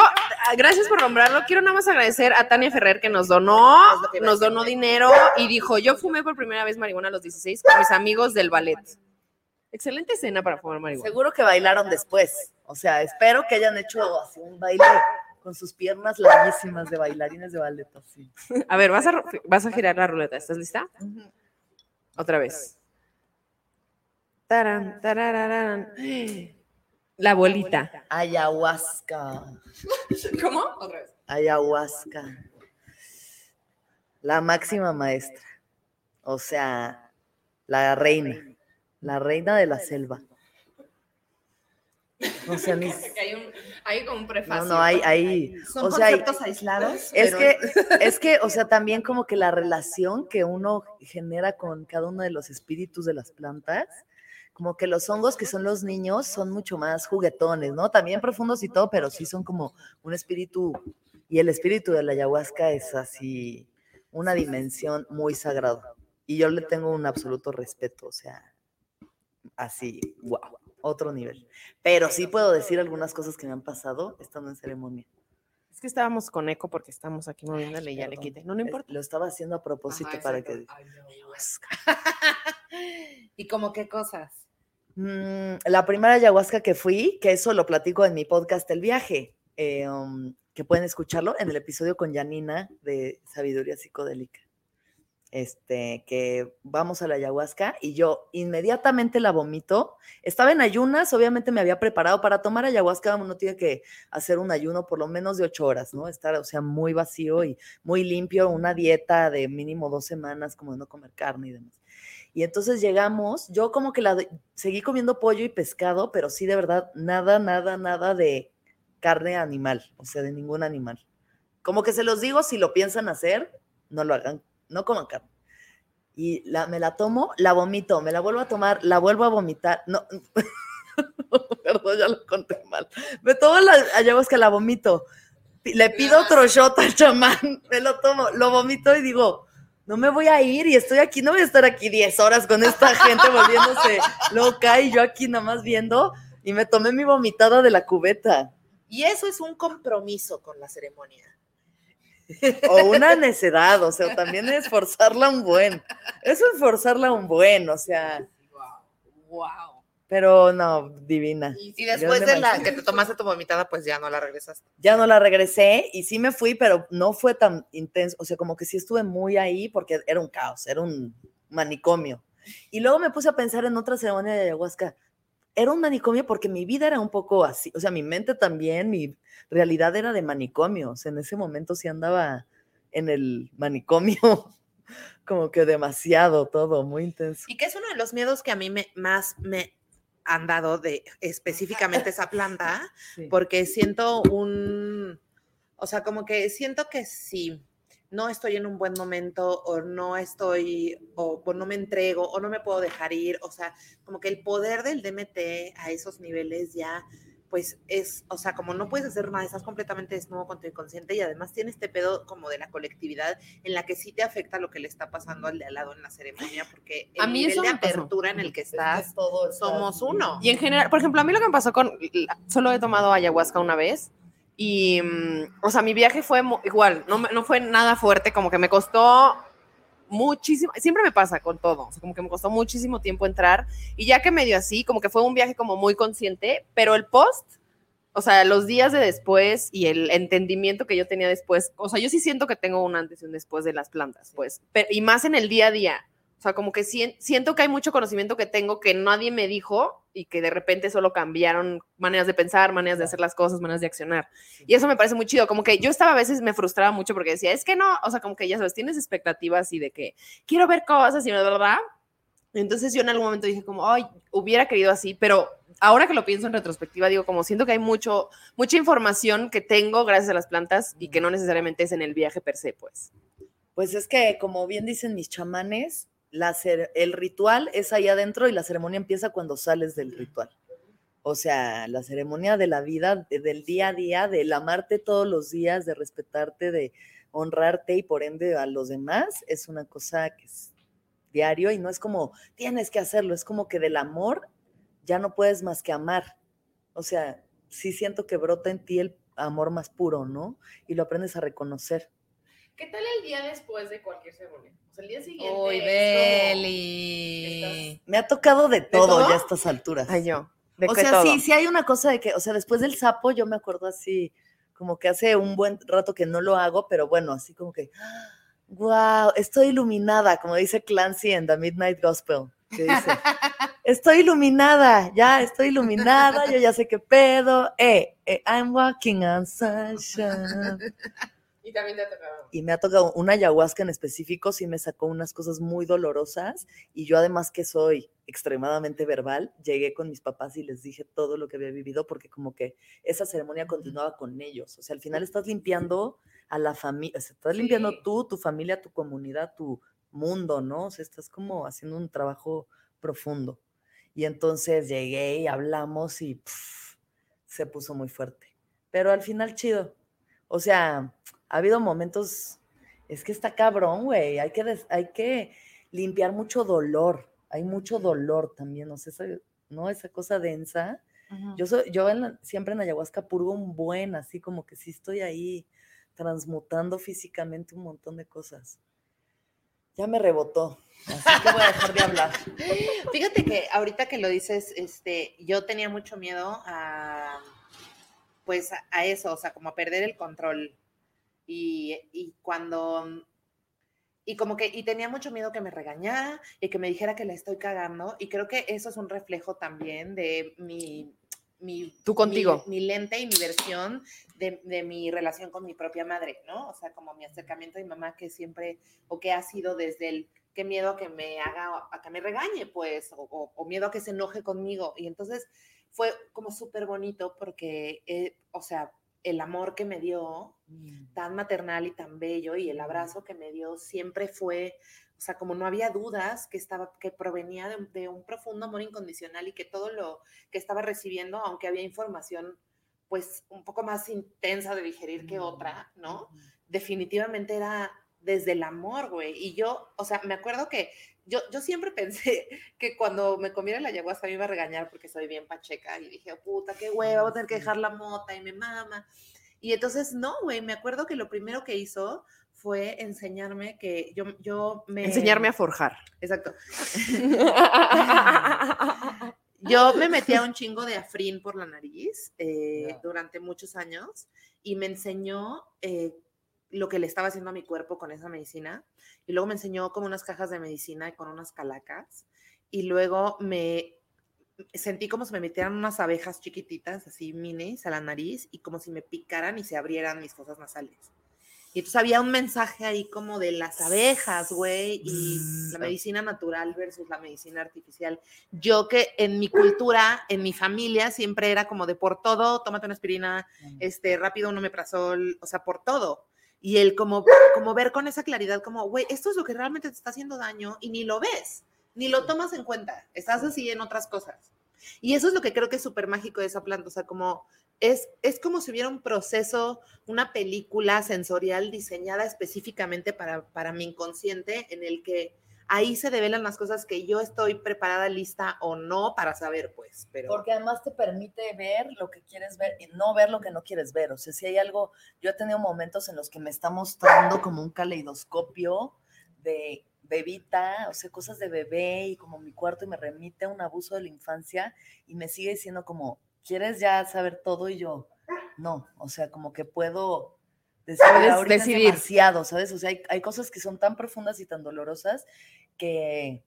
gracias por nombrarlo, quiero nada más agradecer a Tania Ferrer que nos donó, nos donó dinero y dijo, yo fumé por primera vez marihuana a los 16 con mis amigos del ballet. Excelente escena para fumar marihuana. Seguro que bailaron después. O sea, espero que hayan hecho así un baile con sus piernas larguísimas de bailarines de ballet. Así. A ver, vas a, ro- vas a girar la ruleta, ¿estás lista? Otra vez. Taran, tarararán. La bolita. Ayahuasca. *laughs* ¿Cómo? Otra vez. Ayahuasca. La máxima maestra. O sea, la reina. La reina de la selva. O sea, *laughs* ni- hay, un, hay como un prefacio. no, no, hay, hay, Son o sea, hay- conceptos aislados. Es pero- que, es que, o sea, *laughs* también como que la relación que uno genera con cada uno de los espíritus de las plantas, como que los hongos que son los niños son mucho más juguetones, ¿no? También profundos y todo, pero sí son como un espíritu, y el espíritu de la ayahuasca es así, una dimensión muy sagrada. Y yo le tengo un absoluto respeto, o sea, así, wow, otro nivel. Pero sí puedo decir algunas cosas que me han pasado estando en ceremonia. Es que estábamos con eco porque estamos aquí moviéndole y ya le quité. No, no importa. Lo estaba haciendo a propósito Ajá, para que. *laughs* ¿Y como qué cosas? Mm, la primera ayahuasca que fui, que eso lo platico en mi podcast El Viaje, eh, um, que pueden escucharlo en el episodio con Janina de Sabiduría Psicodélica. Este, que vamos a la ayahuasca y yo inmediatamente la vomito. Estaba en ayunas, obviamente me había preparado para tomar ayahuasca, uno tiene que hacer un ayuno por lo menos de ocho horas, ¿no? Estar, o sea, muy vacío y muy limpio, una dieta de mínimo dos semanas, como de no comer carne y demás. Y entonces llegamos, yo como que la seguí comiendo pollo y pescado, pero sí de verdad nada, nada, nada de carne animal, o sea, de ningún animal. Como que se los digo, si lo piensan hacer, no lo hagan, no coman carne. Y la, me la tomo, la vomito, me la vuelvo a tomar, la vuelvo a vomitar. No, *laughs* perdón, ya lo conté mal. Me tomo la ayahuasca, la vomito. Le pido otro shot al chamán, me lo tomo, lo vomito y digo, no me voy a ir y estoy aquí, no voy a estar aquí 10 horas con esta *laughs* gente volviéndose loca y yo aquí nada más viendo y me tomé mi vomitada de la cubeta. Y eso es un compromiso con la ceremonia. O una necedad, o sea, también es forzarla un buen. Eso es forzarla un buen, o sea, Wow. pero no, divina. Y después me de la que te tomaste tu vomitada, pues ya no la regresaste. Ya no la regresé y sí me fui, pero no fue tan intenso, o sea, como que sí estuve muy ahí porque era un caos, era un manicomio. Y luego me puse a pensar en otra ceremonia de ayahuasca. Era un manicomio porque mi vida era un poco así, o sea, mi mente también, mi realidad era de manicomio, o sea, en ese momento sí andaba en el manicomio, *laughs* como que demasiado todo, muy intenso. Y que es uno de los miedos que a mí me, más me han dado de específicamente esa planta, *laughs* Sí. porque siento un, o sea, como que siento que si no estoy en un buen momento o no estoy, o, o no me entrego o no me puedo dejar ir, o sea, como que el poder del DMT a esos niveles ya, pues es, o sea, como no puedes hacer nada, estás completamente desnudo con tu inconsciente y además tiene este pedo como de la colectividad en la que sí te afecta lo que le está pasando al de al lado en la ceremonia, porque el A mí nivel eso de pasó. apertura en el que Es que estás, todo está somos uno. Y en general, por ejemplo, a mí lo que me pasó con, solo he tomado ayahuasca una vez y, mm, o sea, mi viaje fue igual, no, no fue nada fuerte, como que me costó muchísimo, siempre me pasa con todo, o sea, como que me costó muchísimo tiempo entrar y ya que medio así, como que fue un viaje como muy consciente, pero el post, o sea, los días de después y el entendimiento que yo tenía después, o sea, yo sí siento que tengo un antes y un después de las plantas, pues, y más en el día a día. O sea, como que sien- siento que hay mucho conocimiento que tengo que nadie me dijo y que de repente solo cambiaron maneras de pensar, maneras de hacer las cosas, maneras de accionar. Y eso me parece muy chido. Como que yo estaba a veces me frustraba mucho porque decía, es que no, o sea, como que ya sabes, tienes expectativas y de que quiero ver cosas y bla, bla. Entonces yo en algún momento dije como, ay, hubiera querido así, pero ahora que lo pienso en retrospectiva, digo como siento que hay mucho, mucha información que tengo gracias a las plantas y que no necesariamente es en el viaje per se, pues. Pues es que, como bien dicen mis chamanes, la cer- el ritual es ahí adentro y la ceremonia empieza cuando sales del ritual. O sea, la ceremonia de la vida, de- del día a día, del amarte todos los días, de respetarte, de, honrarte y por ende a los demás es una cosa que es diario y no es como tienes que hacerlo, es como que del amor ya no puedes más que amar. O sea, sí siento que brota en ti el amor más puro, ¿no? Y lo aprendes a reconocer. ¿Qué tal el día después de cualquier ceremonia? Día siguiente. Uy, Deli. Me ha tocado de todo todo? ya a estas alturas. Ay, yo. De o sea, todo. sí, sí hay una cosa de que, o sea, después del sapo yo me acuerdo así, como que hace un buen rato que no lo hago, pero bueno, así como que, wow, estoy iluminada, como dice Clancy en The Midnight Gospel, que dice, *laughs* estoy iluminada, ya estoy iluminada, yo ya sé qué pedo, eh, eh, I'm walking on sunshine. *laughs* Y también te ha tocado. Y me ha tocado una ayahuasca en específico, sí me sacó unas cosas muy dolorosas y yo además que soy extremadamente verbal, llegué con mis papás y les dije todo lo que había vivido porque como que esa ceremonia continuaba con ellos. O sea, al final estás limpiando a la familia, o sea, estás limpiando tú, tu familia, tu comunidad, tu mundo, ¿no? O sea, estás como haciendo un trabajo profundo. Y entonces llegué y hablamos y se puso muy fuerte. Pero al final chido. O sea, ha habido momentos, es que está cabrón, güey, hay que, des- hay que limpiar mucho dolor, hay mucho dolor también, o sea, esa, ¿no? Esa cosa densa. Yo, soy, yo en la- siempre en ayahuasca purgo un buen, así como que sí estoy ahí transmutando físicamente un montón de cosas. Ya me rebotó, así que voy a dejar de hablar. *laughs* Fíjate que ahorita que lo dices, este, yo tenía mucho miedo a, pues, a, a eso, o sea, como a perder el control. Y, y cuando, y como que, y tenía mucho miedo que me regañara y que me dijera que la estoy cagando. Y creo que eso es un reflejo también de mi, mi Tú contigo. Mi, mi lente y mi versión de, de mi relación con mi propia madre, ¿no? O sea, como mi acercamiento a mi mamá que siempre, o que ha sido desde el qué miedo a que me haga, a que me regañe, pues, o, o- o miedo a que se enoje conmigo. Y entonces fue como súper bonito porque, eh, o sea, el amor que me dio, tan maternal y tan bello, y el abrazo que me dio siempre fue, o sea, como no había dudas que estaba, que provenía de, un- de un profundo amor incondicional y que todo lo que estaba recibiendo, aunque había información, pues, un poco más intensa de digerir que otra, ¿no? definitivamente era desde el amor, güey. Y yo, o sea, me acuerdo que yo, yo siempre *laughs* pensé que cuando me comiera la ayahuasca me iba a regañar porque soy bien pacheca y dije, puta, qué hueva, voy a tener que dejar la mota y me mama. Y entonces, no, güey, me acuerdo que lo primero que hizo fue enseñarme que yo, yo me... Enseñarme a forjar. Exacto. *laughs* *laughs* Yo me metía un chingo de afrín por la nariz eh, Ya. durante muchos años y me enseñó eh, lo que le estaba haciendo a mi cuerpo con esa medicina. Y luego me enseñó como unas cajas de medicina y con unas calacas. Y luego me sentí como si me metieran unas abejas chiquititas, así minis, a la nariz y como si me picaran y se abrieran mis fosas nasales. Y entonces había un mensaje ahí como de las abejas, güey, y la medicina natural versus la medicina artificial. Yo que en mi cultura, en mi familia, siempre era como de por todo, tómate una aspirina, este, rápido un omeprazol, o sea, por todo. Y el como, como ver con esa claridad, como, güey, esto es lo que realmente te está haciendo daño y ni lo ves, ni lo tomas en cuenta, estás así en otras cosas. Y eso es lo que creo que es súper mágico de esa planta, o sea, como es, es como si hubiera un proceso, una película sensorial diseñada específicamente para, para mi inconsciente en el que ahí se develan las cosas que yo estoy preparada, lista o no para saber, pues. Porque además te permite ver lo que quieres ver y no ver lo que no quieres ver. O sea, si hay algo, yo he tenido momentos en los que me está mostrando como un caleidoscopio de bebita, o sea, cosas de bebé y como mi cuarto y me remite a un abuso de la infancia y me sigue diciendo como, ¿quieres ya saber todo? Y yo, no, o sea, como que puedo decidir, es demasiado, ¿sabes? O sea, hay, hay cosas que son tan profundas y tan dolorosas que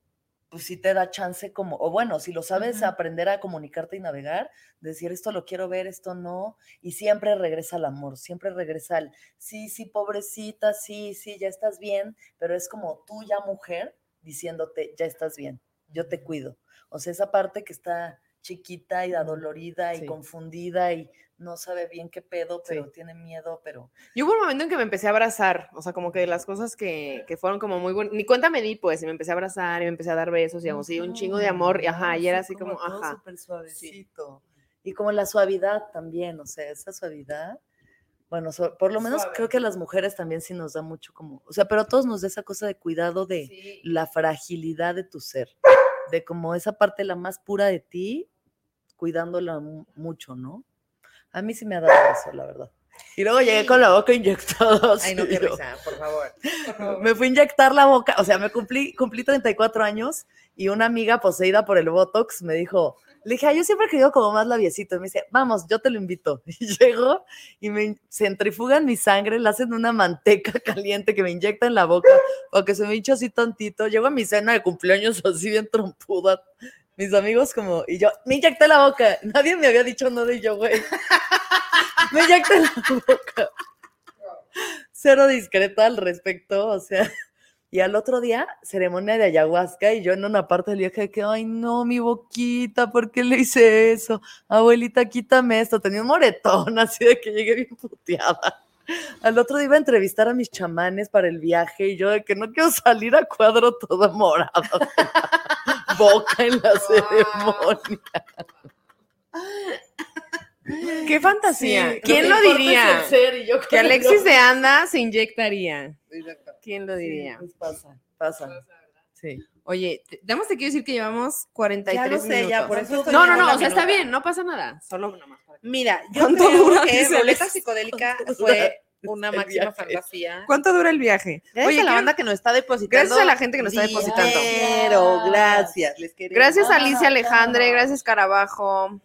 pues sí te da chance como, o bueno, si lo sabes aprender a comunicarte y navegar, decir esto lo quiero ver, esto no, y siempre regresa al amor, siempre regresa al, sí, sí, pobrecita, sí, sí, ya estás bien, pero es como tú ya mujer diciéndote, ya estás bien, yo te cuido. O sea, esa parte que está chiquita y adolorida y Sí. confundida y no sabe bien qué pedo, pero Sí. tiene miedo, pero... Hubo un momento en que me empecé a abrazar, o sea, como que las cosas que, que fueron como muy buenas, ni cuenta me di, pues, y me empecé a abrazar y me empecé a dar besos y así, un chingo de amor, y ajá, y era así como, todo ajá. súper suavecito. Y como la suavidad también, o sea, esa suavidad, Bueno, so- por lo menos Suave. creo que a las mujeres también sí nos da mucho como, o sea, pero a todos nos da esa cosa de cuidado de Sí. la fragilidad de tu ser, de como esa parte la más pura de ti, cuidándola mu- mucho, ¿no? A mí sí me ha dado eso, la verdad. *laughs* Y luego llegué con la boca inyectada. *laughs* Ay, no, qué risa, por favor. Me fui a inyectar la boca, o sea, me cumplí, cumplí 34 años y una amiga poseída por el Botox me dijo, le dije, "Ay, yo siempre he querido como más labiecito. Y me dice, vamos, yo te lo invito. *laughs* Y llego y me centrifugan mi sangre, le hacen una manteca caliente que me inyecta en la boca para que se me hinche así tantito. Llego a mi cena de cumpleaños así bien trompuda. Mis amigos como, y yo, me inyecté la boca. Nadie me había dicho nada y yo, güey. Me inyecté la boca. Cero discreta al respecto, o sea. Y al otro día, ceremonia de ayahuasca, y yo en una parte del viaje que, ay, no, mi boquita, ¿por qué le hice eso? Abuelita, quítame esto. Tenía un moretón, así de que llegué bien puteada. Al otro día iba a entrevistar a mis chamanes para el viaje, y yo de que no quiero salir a cuadro con la *laughs* Boca en la ceremonia. Qué fantasía. Sí, ¿Quién lo diría? el ser, y yo Que Alexis de Anda se inyectaría. ¿Quién lo Sí, diría? pues pasa, pasa. Sí. Oye, además te quiero decir que llevamos 43 Ya lo sé, minutos. ya, por eso No, no, no, o sea, está bien, no pasa nada. Solo nomás Mira, yo ¿Cuánto creo dura, que Alex? Psicodélica *laughs* ¿Cuánto fue una máxima viaje? fantasía. ¿Cuánto dura el viaje? Gracias Oye, a la quiero- banda que nos está depositando. Gracias a la gente que nos está depositando. Dinero, gracias. Les queremos. Gracias a Alicia no, Alejandre, no. gracias Carabajo.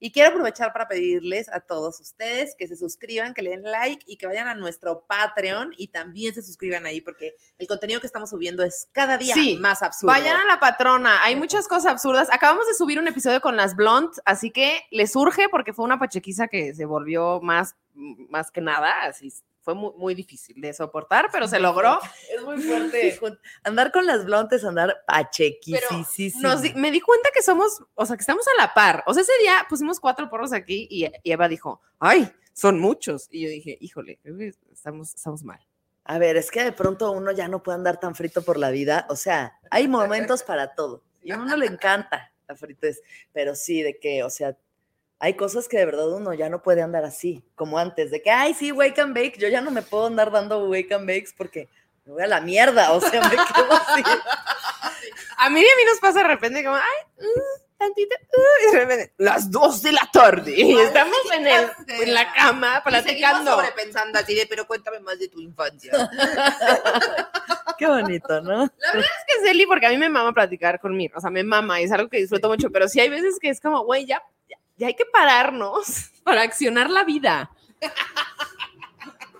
Y quiero aprovechar para pedirles a todos ustedes que se suscriban, que le den like y que vayan a nuestro Patreon y también se suscriban ahí porque el contenido que estamos subiendo es cada día Sí, más absurdo. Vayan a la patrona, hay muchas cosas absurdas. Acabamos de subir un episodio con las Blonde, así que les surge porque fue una pachequiza que se volvió más, más que nada, así fue muy, muy difícil de soportar, pero se logró. Es muy *laughs* fuerte. Andar con las blondes, andar pachequisísimo. Nos di- me di cuenta que somos, o sea, que estamos a la par. O sea, ese día pusimos cuatro porros aquí y, y Eva dijo, ay, son muchos. Y yo dije, híjole, estamos, estamos mal. A ver, es que de pronto uno ya no puede andar tan frito por la vida. O sea, hay *laughs* momentos para todo. Y a uno le encanta la fritez. Pero sí, de que, o sea, hay cosas que de verdad uno ya no puede andar así, como antes, de que, ay, sí, wake and bake. Yo ya no me puedo andar dando wake and bakes porque me voy a la mierda. O sea, me *laughs* quedo así. A mí y a mí nos pasa de repente como, ay, mm, tantito, uh, y de repente, las dos de la tarde. Y estamos en, el, en la cama platicando. sobrepensando así de, pero cuéntame más de tu infancia. *laughs* Qué bonito, ¿no? Es que Celi, porque a mí me mama platicar con Mir, o sea, me mama, es algo que disfruto mucho, pero sí hay veces que es como, güey, ya, ya, hay que pararnos *laughs* para accionar la vida.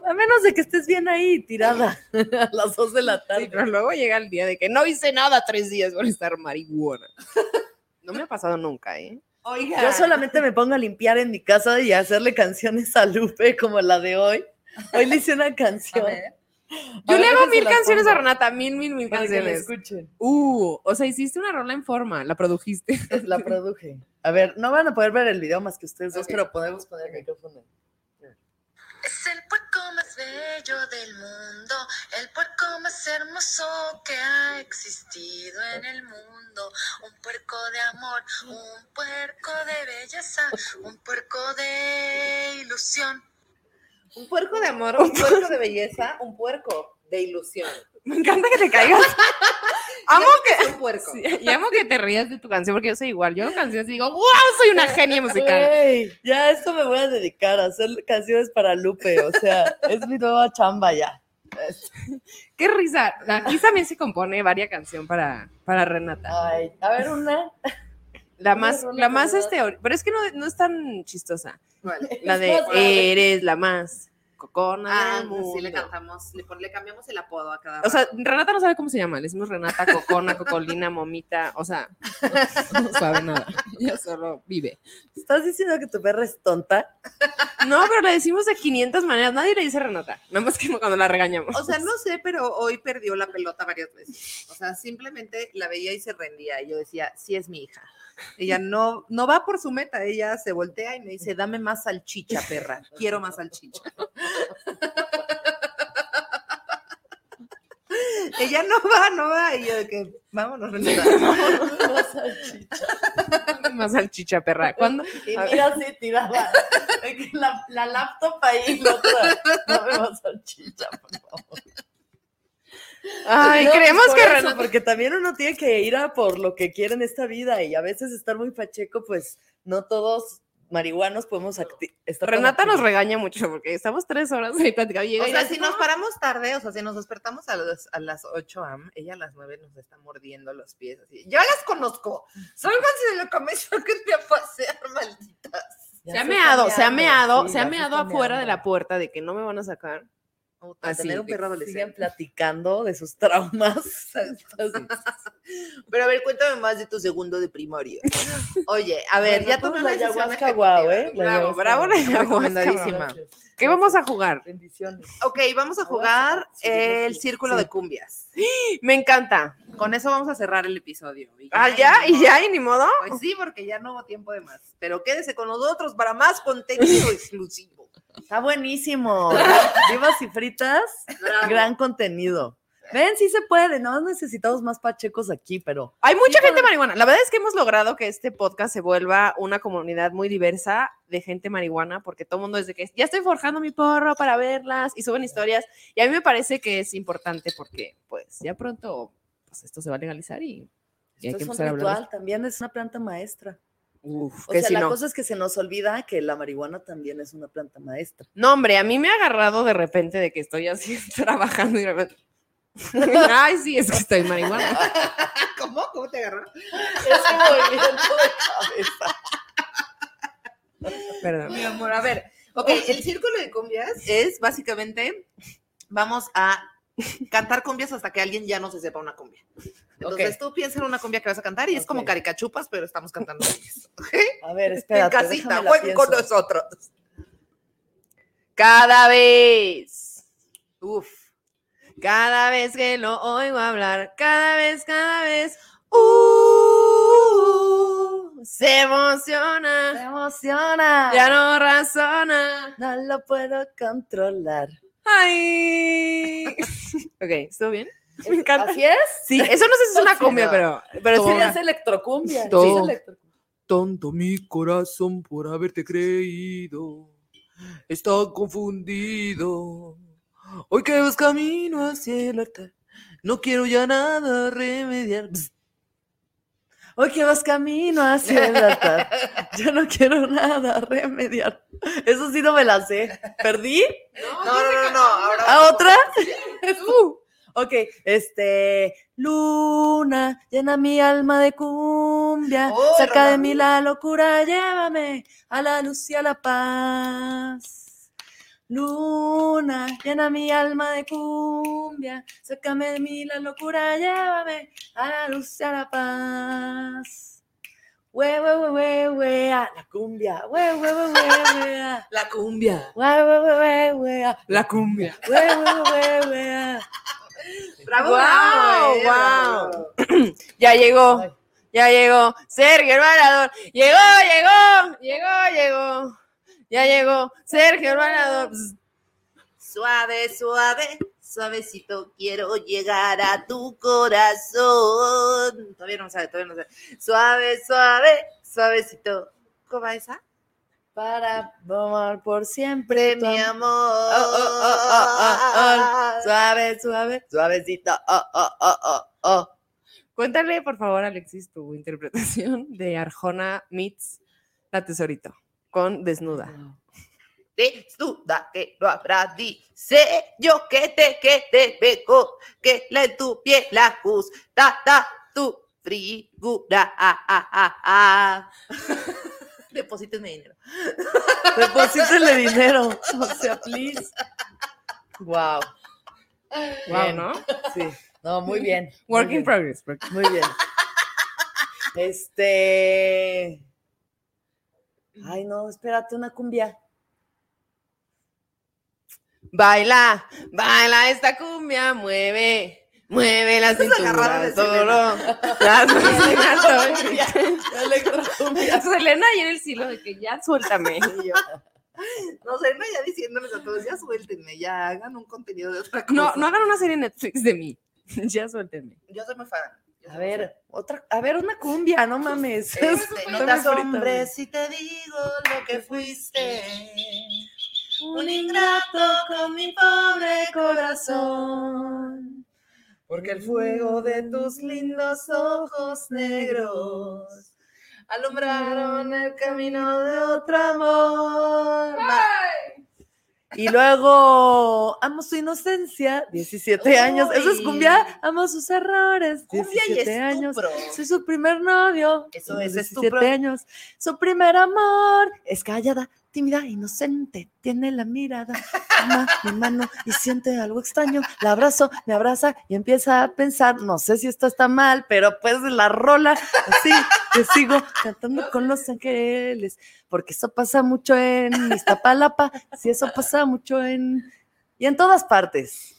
A menos de que estés bien ahí, tirada, *laughs* a las dos de la Sí, tarde. pero luego llega el día de que no hice nada tres días por estar marihuana. *laughs* No me ha pasado nunca, ¿eh? Oiga. Yo solamente me pongo a limpiar en mi casa y a hacerle canciones a Lupe como la de hoy. Hoy le hice una A canción. ver. Yo A le hago mil canciones a pongo Renata, mil, mil, mil para que canciones. escuchen. Uh, o sea, hiciste una rola en forma, la produjiste. La produje. A ver, no van a poder ver el video más que ustedes dos, Ok. pero podemos poner el micrófono. Es el puerco más bello del mundo, el puerco más hermoso que ha existido en el mundo. Un puerco de amor, un puerco de belleza, un puerco de ilusión. Un puerco de amor, un puerco de belleza, un puerco de ilusión. Me encanta que te caigas. *laughs* amo que, Es un puerco. sí, y amo que te rías de tu canción, porque yo soy igual. Yo hago canciones y digo, wow, *laughs* soy una genia musical. Güey, ya esto me voy a dedicar a hacer canciones para Lupe. O sea, es mi nueva chamba ya. *laughs* Qué risa. Aquí también se compone varias canciones para, para Renata. Ay, a ver, una. La más, la más este, pero es que no, no es tan chistosa. *laughs* Vale. La de. Eres la más cocona Ah, del mundo. sí le cantamos, le, pon- le cambiamos el apodo a cada O sea, Renata no sabe cómo se llama. Le decimos Renata, Cocona, Cocolina, Momita. O sea, no sabe nada. Ella solo vive. ¿Estás diciendo que tu perra es tonta? No, pero le decimos de 500 maneras. Nadie le dice Renata. Nada más que cuando la regañamos. O sea, no sé, pero hoy perdió la pelota varias veces. O sea, simplemente la veía y se rendía. Y yo decía, sí es mi hija. Ella no, no va por su meta, ella se voltea y me dice, dame más salchicha, perra. Quiero más salchicha. Que ya no va, no va. Y yo de que, vámonos, Renata. *laughs* Una salchicha. *laughs* Más salchicha perra. ¿Cuándo? Y mira así que La, la laptop ahí la otra. No me vas salchicha, por favor. Ay, No, creemos por que eso, Renata. Porque también uno tiene que ir a por lo que quiere en esta vida y a veces estar muy pacheco, pues no todos marihuanos podemos estar Renata nos regaña mucho porque estamos tres horas ahí platicando. O sea, si nos paramos tarde, o sea, si nos despertamos a, las- a las 8 am, ella a las 9 nos está mordiendo los pies así. Yo las conozco. Sálganse de la camisa que te a pasear, *laughs* malditas. Ya se ha meado, se ha meado, sí, se ha meado afuera de la puerta de que no me van a sacar. Así, tener un perro Siguen adolescente. platicando de sus *laughs* traumas. *laughs* Pero a ver, cuéntame más de tu segundo de primaria. Oye, a ver, Bueno, ya pues tomé la ayahuasca, guau, ¿eh? La Bravo, bravo la ayahuasca. ¿Qué vamos a jugar? Bendiciones. Ok, vamos a jugar el círculo Sí. de cumbias. *gasps* Me encanta. Con eso vamos a cerrar el episodio. Y Ah, ya, y ya, y ni modo. Pues sí, porque ya no hubo tiempo de más. Pero quédese con nosotros para más contenido *laughs* exclusivo. Está buenísimo. *laughs* Vivas y fritas, gran contenido. Ven, sí se puede, no necesitamos más pachecos aquí, pero Hay mucha Sí, gente marihuana. La verdad es que hemos logrado que este podcast se vuelva una comunidad muy diversa de gente marihuana, porque todo el mundo desde que ya estoy forjando mi porro para verlas y suben historias. Y a mí me parece que es importante porque, pues, ya pronto pues, esto se va a legalizar y, y hay esto que es un ritual, también es una planta maestra. Uf, O que sea, si la no. cosa es que se nos olvida que la marihuana también es una planta maestra. No, hombre, a mí me ha agarrado de repente de que estoy así *laughs* trabajando y de repente. *laughs* Ay, sí, es que estoy marihuana. *laughs* ¿Cómo? ¿Cómo te agarró? Ese movimiento de cabeza. Perdón. Mi amor, a ver. Ok, el círculo de cumbias es básicamente, vamos a cantar cumbias hasta que alguien ya no se sepa una cumbia. Entonces tú piensas en una cumbia que vas a cantar y es como caricachupas, pero estamos cantando. *laughs* A ver, En espérate, casita, déjame la jueguen con nosotros. Cada vez. Uf. Cada vez que lo oigo hablar, cada vez, cada vez, uh, se Se emociona, emociona. ya no razona. No lo puedo controlar. Ay. *laughs* ok, ¿estuvo bien? Me encanta. ¿Así es? Sí, *laughs* eso no sé si es una cumbia, pero, pero Sí, es electrocumbia. Sí, es electrocumbia. Tanto mi corazón por haberte creído está confundido. Hoy que vas camino hacia el altar, no quiero ya nada remediar. Hoy que vas camino hacia el altar, *laughs* yo no quiero nada remediar. Eso sí no me la sé. ¿Perdí? No, no, no, no. Ahora ¿A otra? *laughs* Uh, ok, este. Luna, llena mi alma de cumbia. Oh, cerca de mí la locura, llévame a la luz y a la paz. Luna, llena mi alma de cumbia. Cerca de mí la locura, llévame a la luz y a la paz. Hue, hue, hue, hue, la cumbia. Hue, hue, hue, hue. La cumbia. Hue, hue, hue, hue. La cumbia. Hue, hue, hue, hue. Bravo, Guau, bravo, eh, bravo. Ya llegó, ya llegó. Sergio el bailador. Llegó, llegó, llegó, llegó. Ya llegó. Sergio. Bzz. Suave, suave, suavecito, quiero llegar a tu corazón. Todavía no sabe, todavía no sabe. Suave, suave, suavecito. ¿Cómo va esa? Para amar por siempre, Mi amor. Oh, oh, oh, oh. Suave, suave, suavecito. Oh, oh, oh, oh, oh. Cuéntale, por favor, Alexis, tu interpretación de Arjona Meets La Tesorito con Desnuda. Desnuda que lo habrá, dice yo que te, que te pego, que la en tu piel la gusta, ta, tu figura. Ah, ah, ah, ah. *laughs* Deposítenme dinero. Deposítenle *laughs* dinero. O sea, please. Wow. Wow, Bien. ¿no? Sí. No, muy bien. muy Work in bien, progress. *laughs* Muy bien. Este. Ay, no, espérate, una cumbia. Baila, baila esta cumbia, mueve, mueve la cintura, solo. Las electrocumbia. Selena ahí en el silo de que ya suéltame. *laughs* Y yo, No no ya diciéndoles a todos, ya suéltenme, ya hagan un contenido de otra cosa. No, no hagan una serie Netflix de mí. *laughs* ya suéltenme. Yo soy muy fan. A ver, otra, a ver, una cumbia, no mames. *laughs* Este, no te asombres si te digo lo que fuiste. Un ingrato con mi pobre corazón. Porque el fuego de tus lindos ojos negros alumbraron el camino de otro amor. Y luego, amo su inocencia, 17 años. Eso es cumbia, amo sus errores, Cumbia y 17 años. Soy su primer novio. Eso es los estupro. 17 años. Su primer amor. Es callada, tímida, inocente. Tiene la mirada. Toma mi mano y siente algo extraño. La abrazo, me abraza y empieza a pensar. No sé si esto está mal, pero pues la rola. Así que sigo cantando con los ángeles. Porque eso pasa mucho en Iztapalapa. Si eso pasa mucho en. Y en todas partes.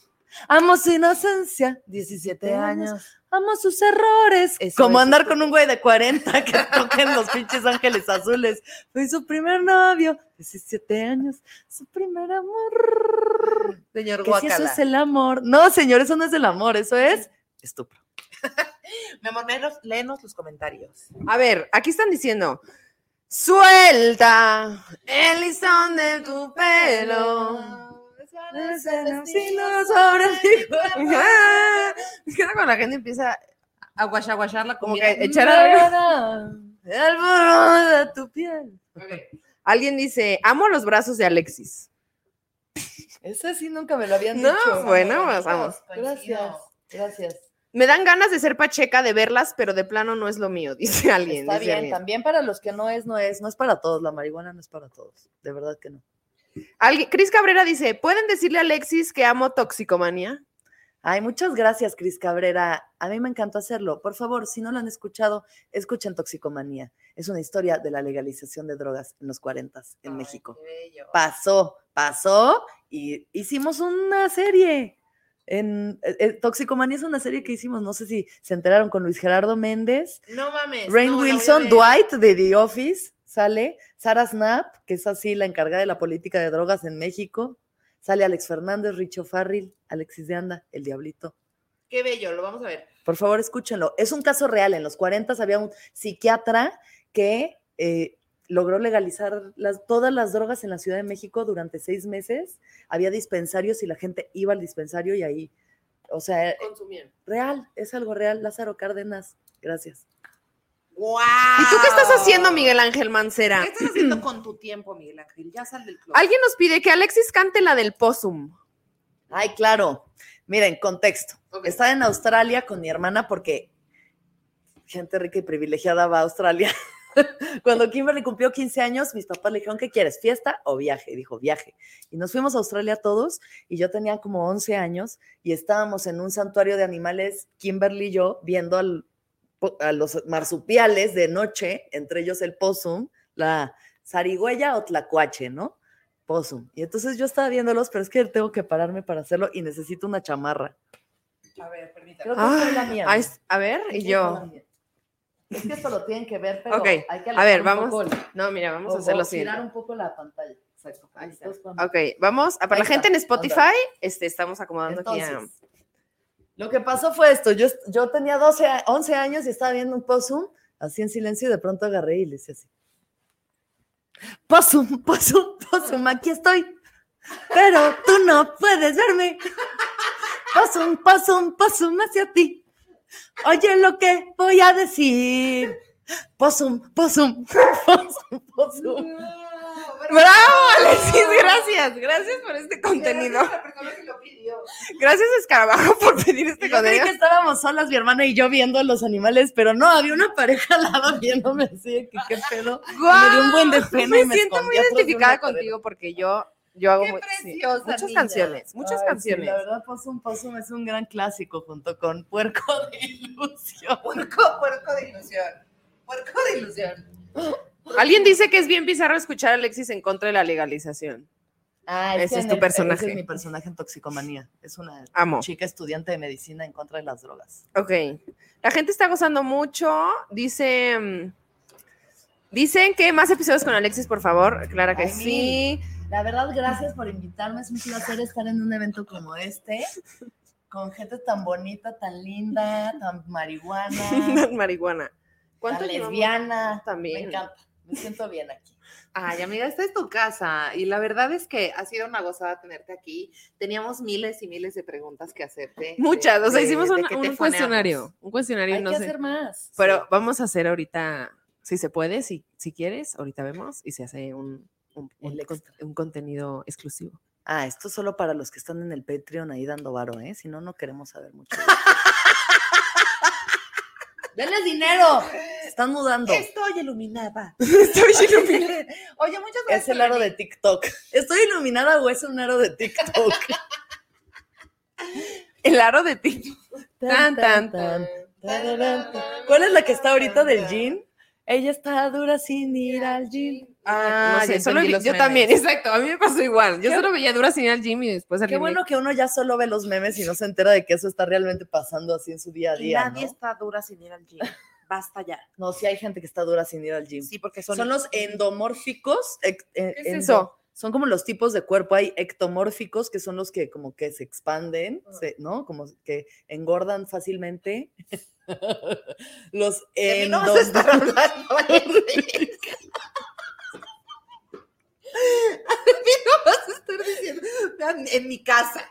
Amo su inocencia, 17 años. Amo sus errores. Eso Como es andar con un güey de 40 *laughs* que toquen los pinches ángeles azules. Fui su primer novio, 17 años. Su primer amor. Señor Que si eso Guacala. es el amor. No, señor, eso no es el amor, eso es estupro. *laughs* Mi amor, léenos, léenos los comentarios. A ver, aquí están diciendo. Suelta el listón de tu pelo. Es que cuando la gente empieza A guachaguachar la como comida. que echar a... De tu piel. Alguien dice, amo los brazos de Alexis. *laughs* Ese sí nunca me lo habían No, dicho. bueno, pues, vamos. Gracias, gracias. Me dan ganas de ser pacheca de verlas, pero de plano no es lo mío, *laughs* dice alguien. Está dice bien, alguien. también para los que no es, no es, no es para todos, la marihuana no es para todos, de verdad que no. Alguien, Cris Cabrera dice, ¿pueden decirle a Alexis que amo toxicomanía? Ay, muchas gracias, Cris Cabrera. A mí me encantó hacerlo. Por favor, si no lo han escuchado, escuchen Toxicomanía. Es una historia de la legalización de drogas en los 40 en Ay, México. Pasó, pasó y hicimos una serie. En, eh, eh, Toxicomanía es una serie que hicimos, no sé si se enteraron con Luis Gerardo Méndez, No mames. Rain no, Wilson. Dwight de The Office, sale, Sarah Snap, que es así la encargada de la política de drogas en México, sale Alex Fernández, Richo Farril, Alexis de Anda, El Diablito. Qué bello, lo vamos a ver. Por favor, escúchenlo. Es un caso real. En los 40 había un psiquiatra que eh, logró legalizar las, todas las drogas en la Ciudad de México durante seis meses. Había dispensarios y la gente iba al dispensario y ahí, o sea, Consumían. real, es algo real. Lázaro Cárdenas, gracias. ¡Wow! ¿Y tú qué estás haciendo, Miguel Ángel Mancera? ¿Qué estás haciendo *clears throat* con tu tiempo, Miguel Ángel? Ya sal del club. Alguien nos pide que Alexis cante la del possum. Ay, claro. Miren, contexto. Estaba en Australia con mi hermana porque gente rica y privilegiada va a Australia. *laughs* Cuando Kimberly cumplió 15 años, mis papás le dijeron, ¿qué quieres? ¿Fiesta o viaje? Y dijo, viaje. Y nos fuimos a Australia todos y yo tenía como 11 años y estábamos en un santuario de animales, Kimberly y yo, viendo al- a los marsupiales de noche, entre ellos el possum, la zarigüeya o tlacuache, ¿no? Possum. Y entonces yo estaba viéndolos, pero es que tengo que pararme para hacerlo y necesito una chamarra. A ver, permítame. Creo que es la mía. Ay, ¿no? a ver, y yo. mía. Es que esto lo tienen que ver, pero Ok, hay que a ver, un vamos. poco No, mira, vamos o- a hacer lo siguiente. un poco la pantalla. Exacto. Ahí está. Ok, vamos. a- Para la gente en Spotify, este, estamos acomodando aquí a- lo que pasó fue esto. Yo, tenía 12, a- 11 años y estaba viendo un possum así en silencio y de pronto agarré y le hice así. Possum, possum, possum, aquí estoy. Pero tú no puedes verme. Possum, possum, possum hacia ti. Oye lo que voy a decir. Possum, possum, possum, possum. ¡Bravo, Alexis! Gracias, gracias por este contenido. La persona que lo pidió. Gracias, Escarabajo, por pedir este Yo creí contenido. que estábamos solas, mi hermana y yo, viendo a los animales, pero no, había una pareja al lado viéndome así, que qué pedo. Me dio un buen de pena Me y me siento muy identificada pared. contigo porque yo, yo hago Qué sí, muchas niña. canciones, muchas Ay, sí, canciones. la verdad, Possum Possum es un gran clásico junto con Puerco de Ilusión. Puerco, puerco de ilusión. Puerco de ilusión. Alguien dice que es bien bizarro escuchar a Alexis en contra de la legalización. Ah, Ese es tu el- personaje. Ese es mi personaje en Toxicomanía. Es una Amo. chica estudiante de medicina en contra de las drogas. Ok. La gente está gozando mucho. Dice. mm, Dicen que más episodios con Alexis, por favor. Clara que Ay, sí. La verdad, gracias por invitarme. Es un placer estar en un evento como este. con gente tan bonita, tan linda, tan marihuana, *laughs* Marihuana. ¿Cuánto tan lesbiana. También. Me encanta. Me siento bien aquí. Ay, amiga, esta es tu casa y la verdad es que ha sido una gozada tenerte aquí. Teníamos miles y miles de preguntas que hacerte. Muchas, de- o sea, de- hicimos de un, un cuestionario, un cuestionario, Hay no que sé. hacer más. Pero Sí. vamos a hacer ahorita, si se puede, si, si quieres, ahorita vemos y se hace un, un, un un contenido exclusivo. Ah, esto es solo para los que están en el Patreon ahí dando varo, ¿eh? Si no, no queremos saber mucho. *laughs* de ¡Denles dinero! Se Están mudando. Estoy iluminada. *laughs* Estoy iluminada. *laughs* Oye, muchas gracias. Es el aro de. TikTok. ¿Estoy iluminada o es un aro de TikTok? *laughs* El aro de ti. Tan, tan, tan. ¿Cuál es la que está ahorita del gym? Ella está dura sin ir al gym. Ah, no sé, solo vi- yo memes. también, exacto. A mí me pasó igual. Yo Qué- solo veía dura sin ir al gym y después al Qué remake. bueno que uno ya solo ve los memes y no se entera de que eso está realmente pasando así en su día a Y día. nadie ¿no? está dura sin ir al gym. Basta ya. No, sí hay gente que está dura sin ir al gym. Sí, porque son, Son los endomórficos. eh, ¿Qué es endo- eso? Son como los tipos de cuerpo. Hay ectomórficos, que son los que como que se expanden, Ah. se- ¿no? Como que engordan fácilmente. *laughs* los vas *laughs* a endom- estar hablando. Valentín. De mí no vas a estar diciendo "Vean, en mi casa.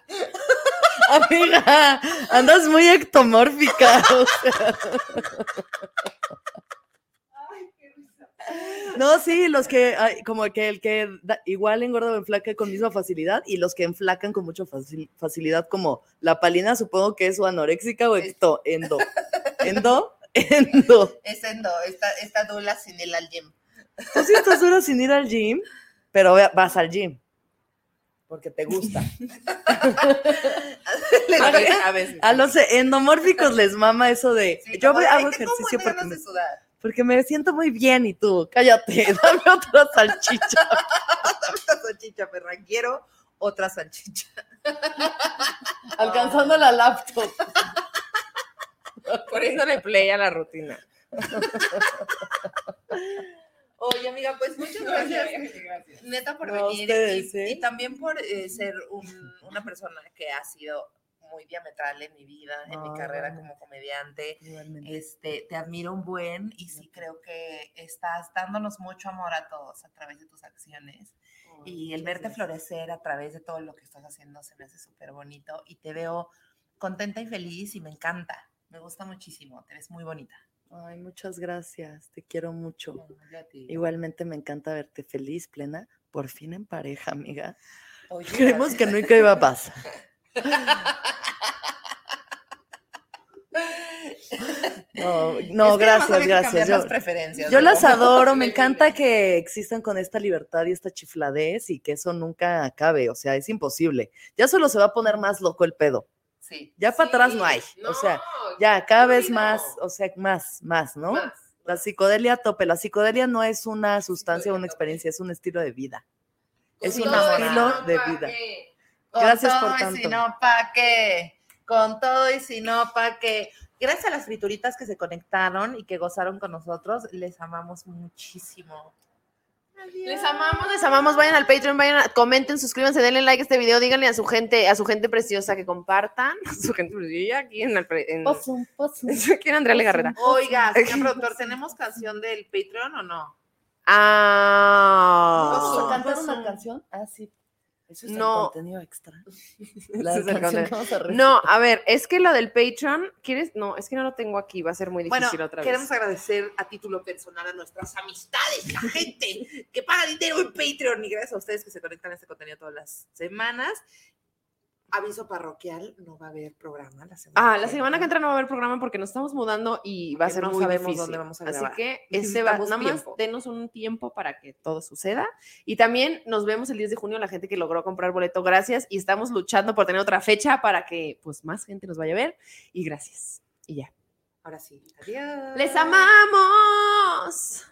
Amiga, andas muy ectomórfica. o sea. No, sí, los que, como que el que da- igual engorda o enflaca con misma facilidad y los que enflacan con mucha facil- facilidad, como la palina, supongo que es o anoréxica o ecto, endo. Endo, endo. Es endo, está, está dura sin ir al gym. Tú sí estás dura sin ir al gym, pero vas al gym. Porque te gusta. *laughs* A veces. A veces. A los endomórficos les mama eso de. Sí, yo de, hago "Ay, tengo un ejercicio porque me, de sudar". porque me siento muy bien y tú, cállate, *laughs* dame otra salchicha. *laughs* Dame otra salchicha, perra. Quiero otra salchicha. Alcanzando la laptop. Poniéndole play a la rutina. Oye, amiga, pues muchas *laughs* gracias. Neta por No, venir. ustedes, y, ¿eh? y también por eh, ser un- *laughs* una persona que ha sido muy diametral en mi vida, en mi carrera como comediante. Este, te admiro un buen y sí creo que estás dándonos mucho amor a todos a través de tus acciones. Y el verte florecer a través de todo lo que estás haciendo se me hace súper bonito y te veo contenta y feliz y me encanta. Me gusta muchísimo, te ves muy bonita. Ay, muchas gracias, te quiero mucho. Igual. Igualmente me encanta verte feliz, plena, por fin en pareja, amiga. Oye, Creemos que nunca iba a pasar. No, *laughs* no, gracias, gracias. Yo, las preferencias. yo ¿no? las adoro, me *laughs* encanta que existan con esta libertad y esta chifladez y que eso nunca acabe, o sea, es imposible. Ya solo se va a poner más loco el pedo. Sí. Ya para atrás no hay, o sea, ya cada vez más, o sea, más, más, ¿no? La psicodelia a tope, la psicodelia no es una sustancia o una experiencia, es un estilo de vida. Es un estilo de ¿pa' vida. Con Gracias todo por y si tanto. no, ¿pa' qué? Con todo y si no, ¿pa' qué? Gracias a las frituritas que se conectaron y que gozaron con nosotros, les amamos muchísimo. Les amamos, les amamos. Vayan al Patreon, vayan, a- comenten, suscríbanse, denle like a este video, díganle a su gente, a su gente preciosa que compartan. *laughs* Su gente preciosa aquí en, el, en, Possum, possum. *laughs* aquí en Andrea Legarreta. Oiga, señor productor, ¿tenemos canción del Patreon o no? Ah. ¿Vamos a cantar una canción? Ah, sí. Eso es el No. contenido extra. *laughs* La es contenido. a. No, a ver, es que lo del Patreon, ¿quieres? No, es que no lo tengo aquí, va a ser muy Bueno, difícil otra vez. queremos agradecer a título personal a nuestras amistades, la gente que paga dinero en Patreon y gracias a ustedes que se conectan a este contenido todas las semanas. Aviso parroquial, no va a haber programa la semana. Ah, la semana que entra no va a haber programa porque nos estamos mudando y va a ser no muy sabemos difícil. dónde vamos a Así grabar. que este va, nada más tiempo. denos un tiempo para que todo suceda. Y también nos vemos el 10 de junio, la gente que logró comprar boleto, gracias. Y estamos luchando por tener otra fecha para que pues más gente nos vaya a ver. Y gracias. Y ya. Ahora sí. Adiós. ¡Les amamos!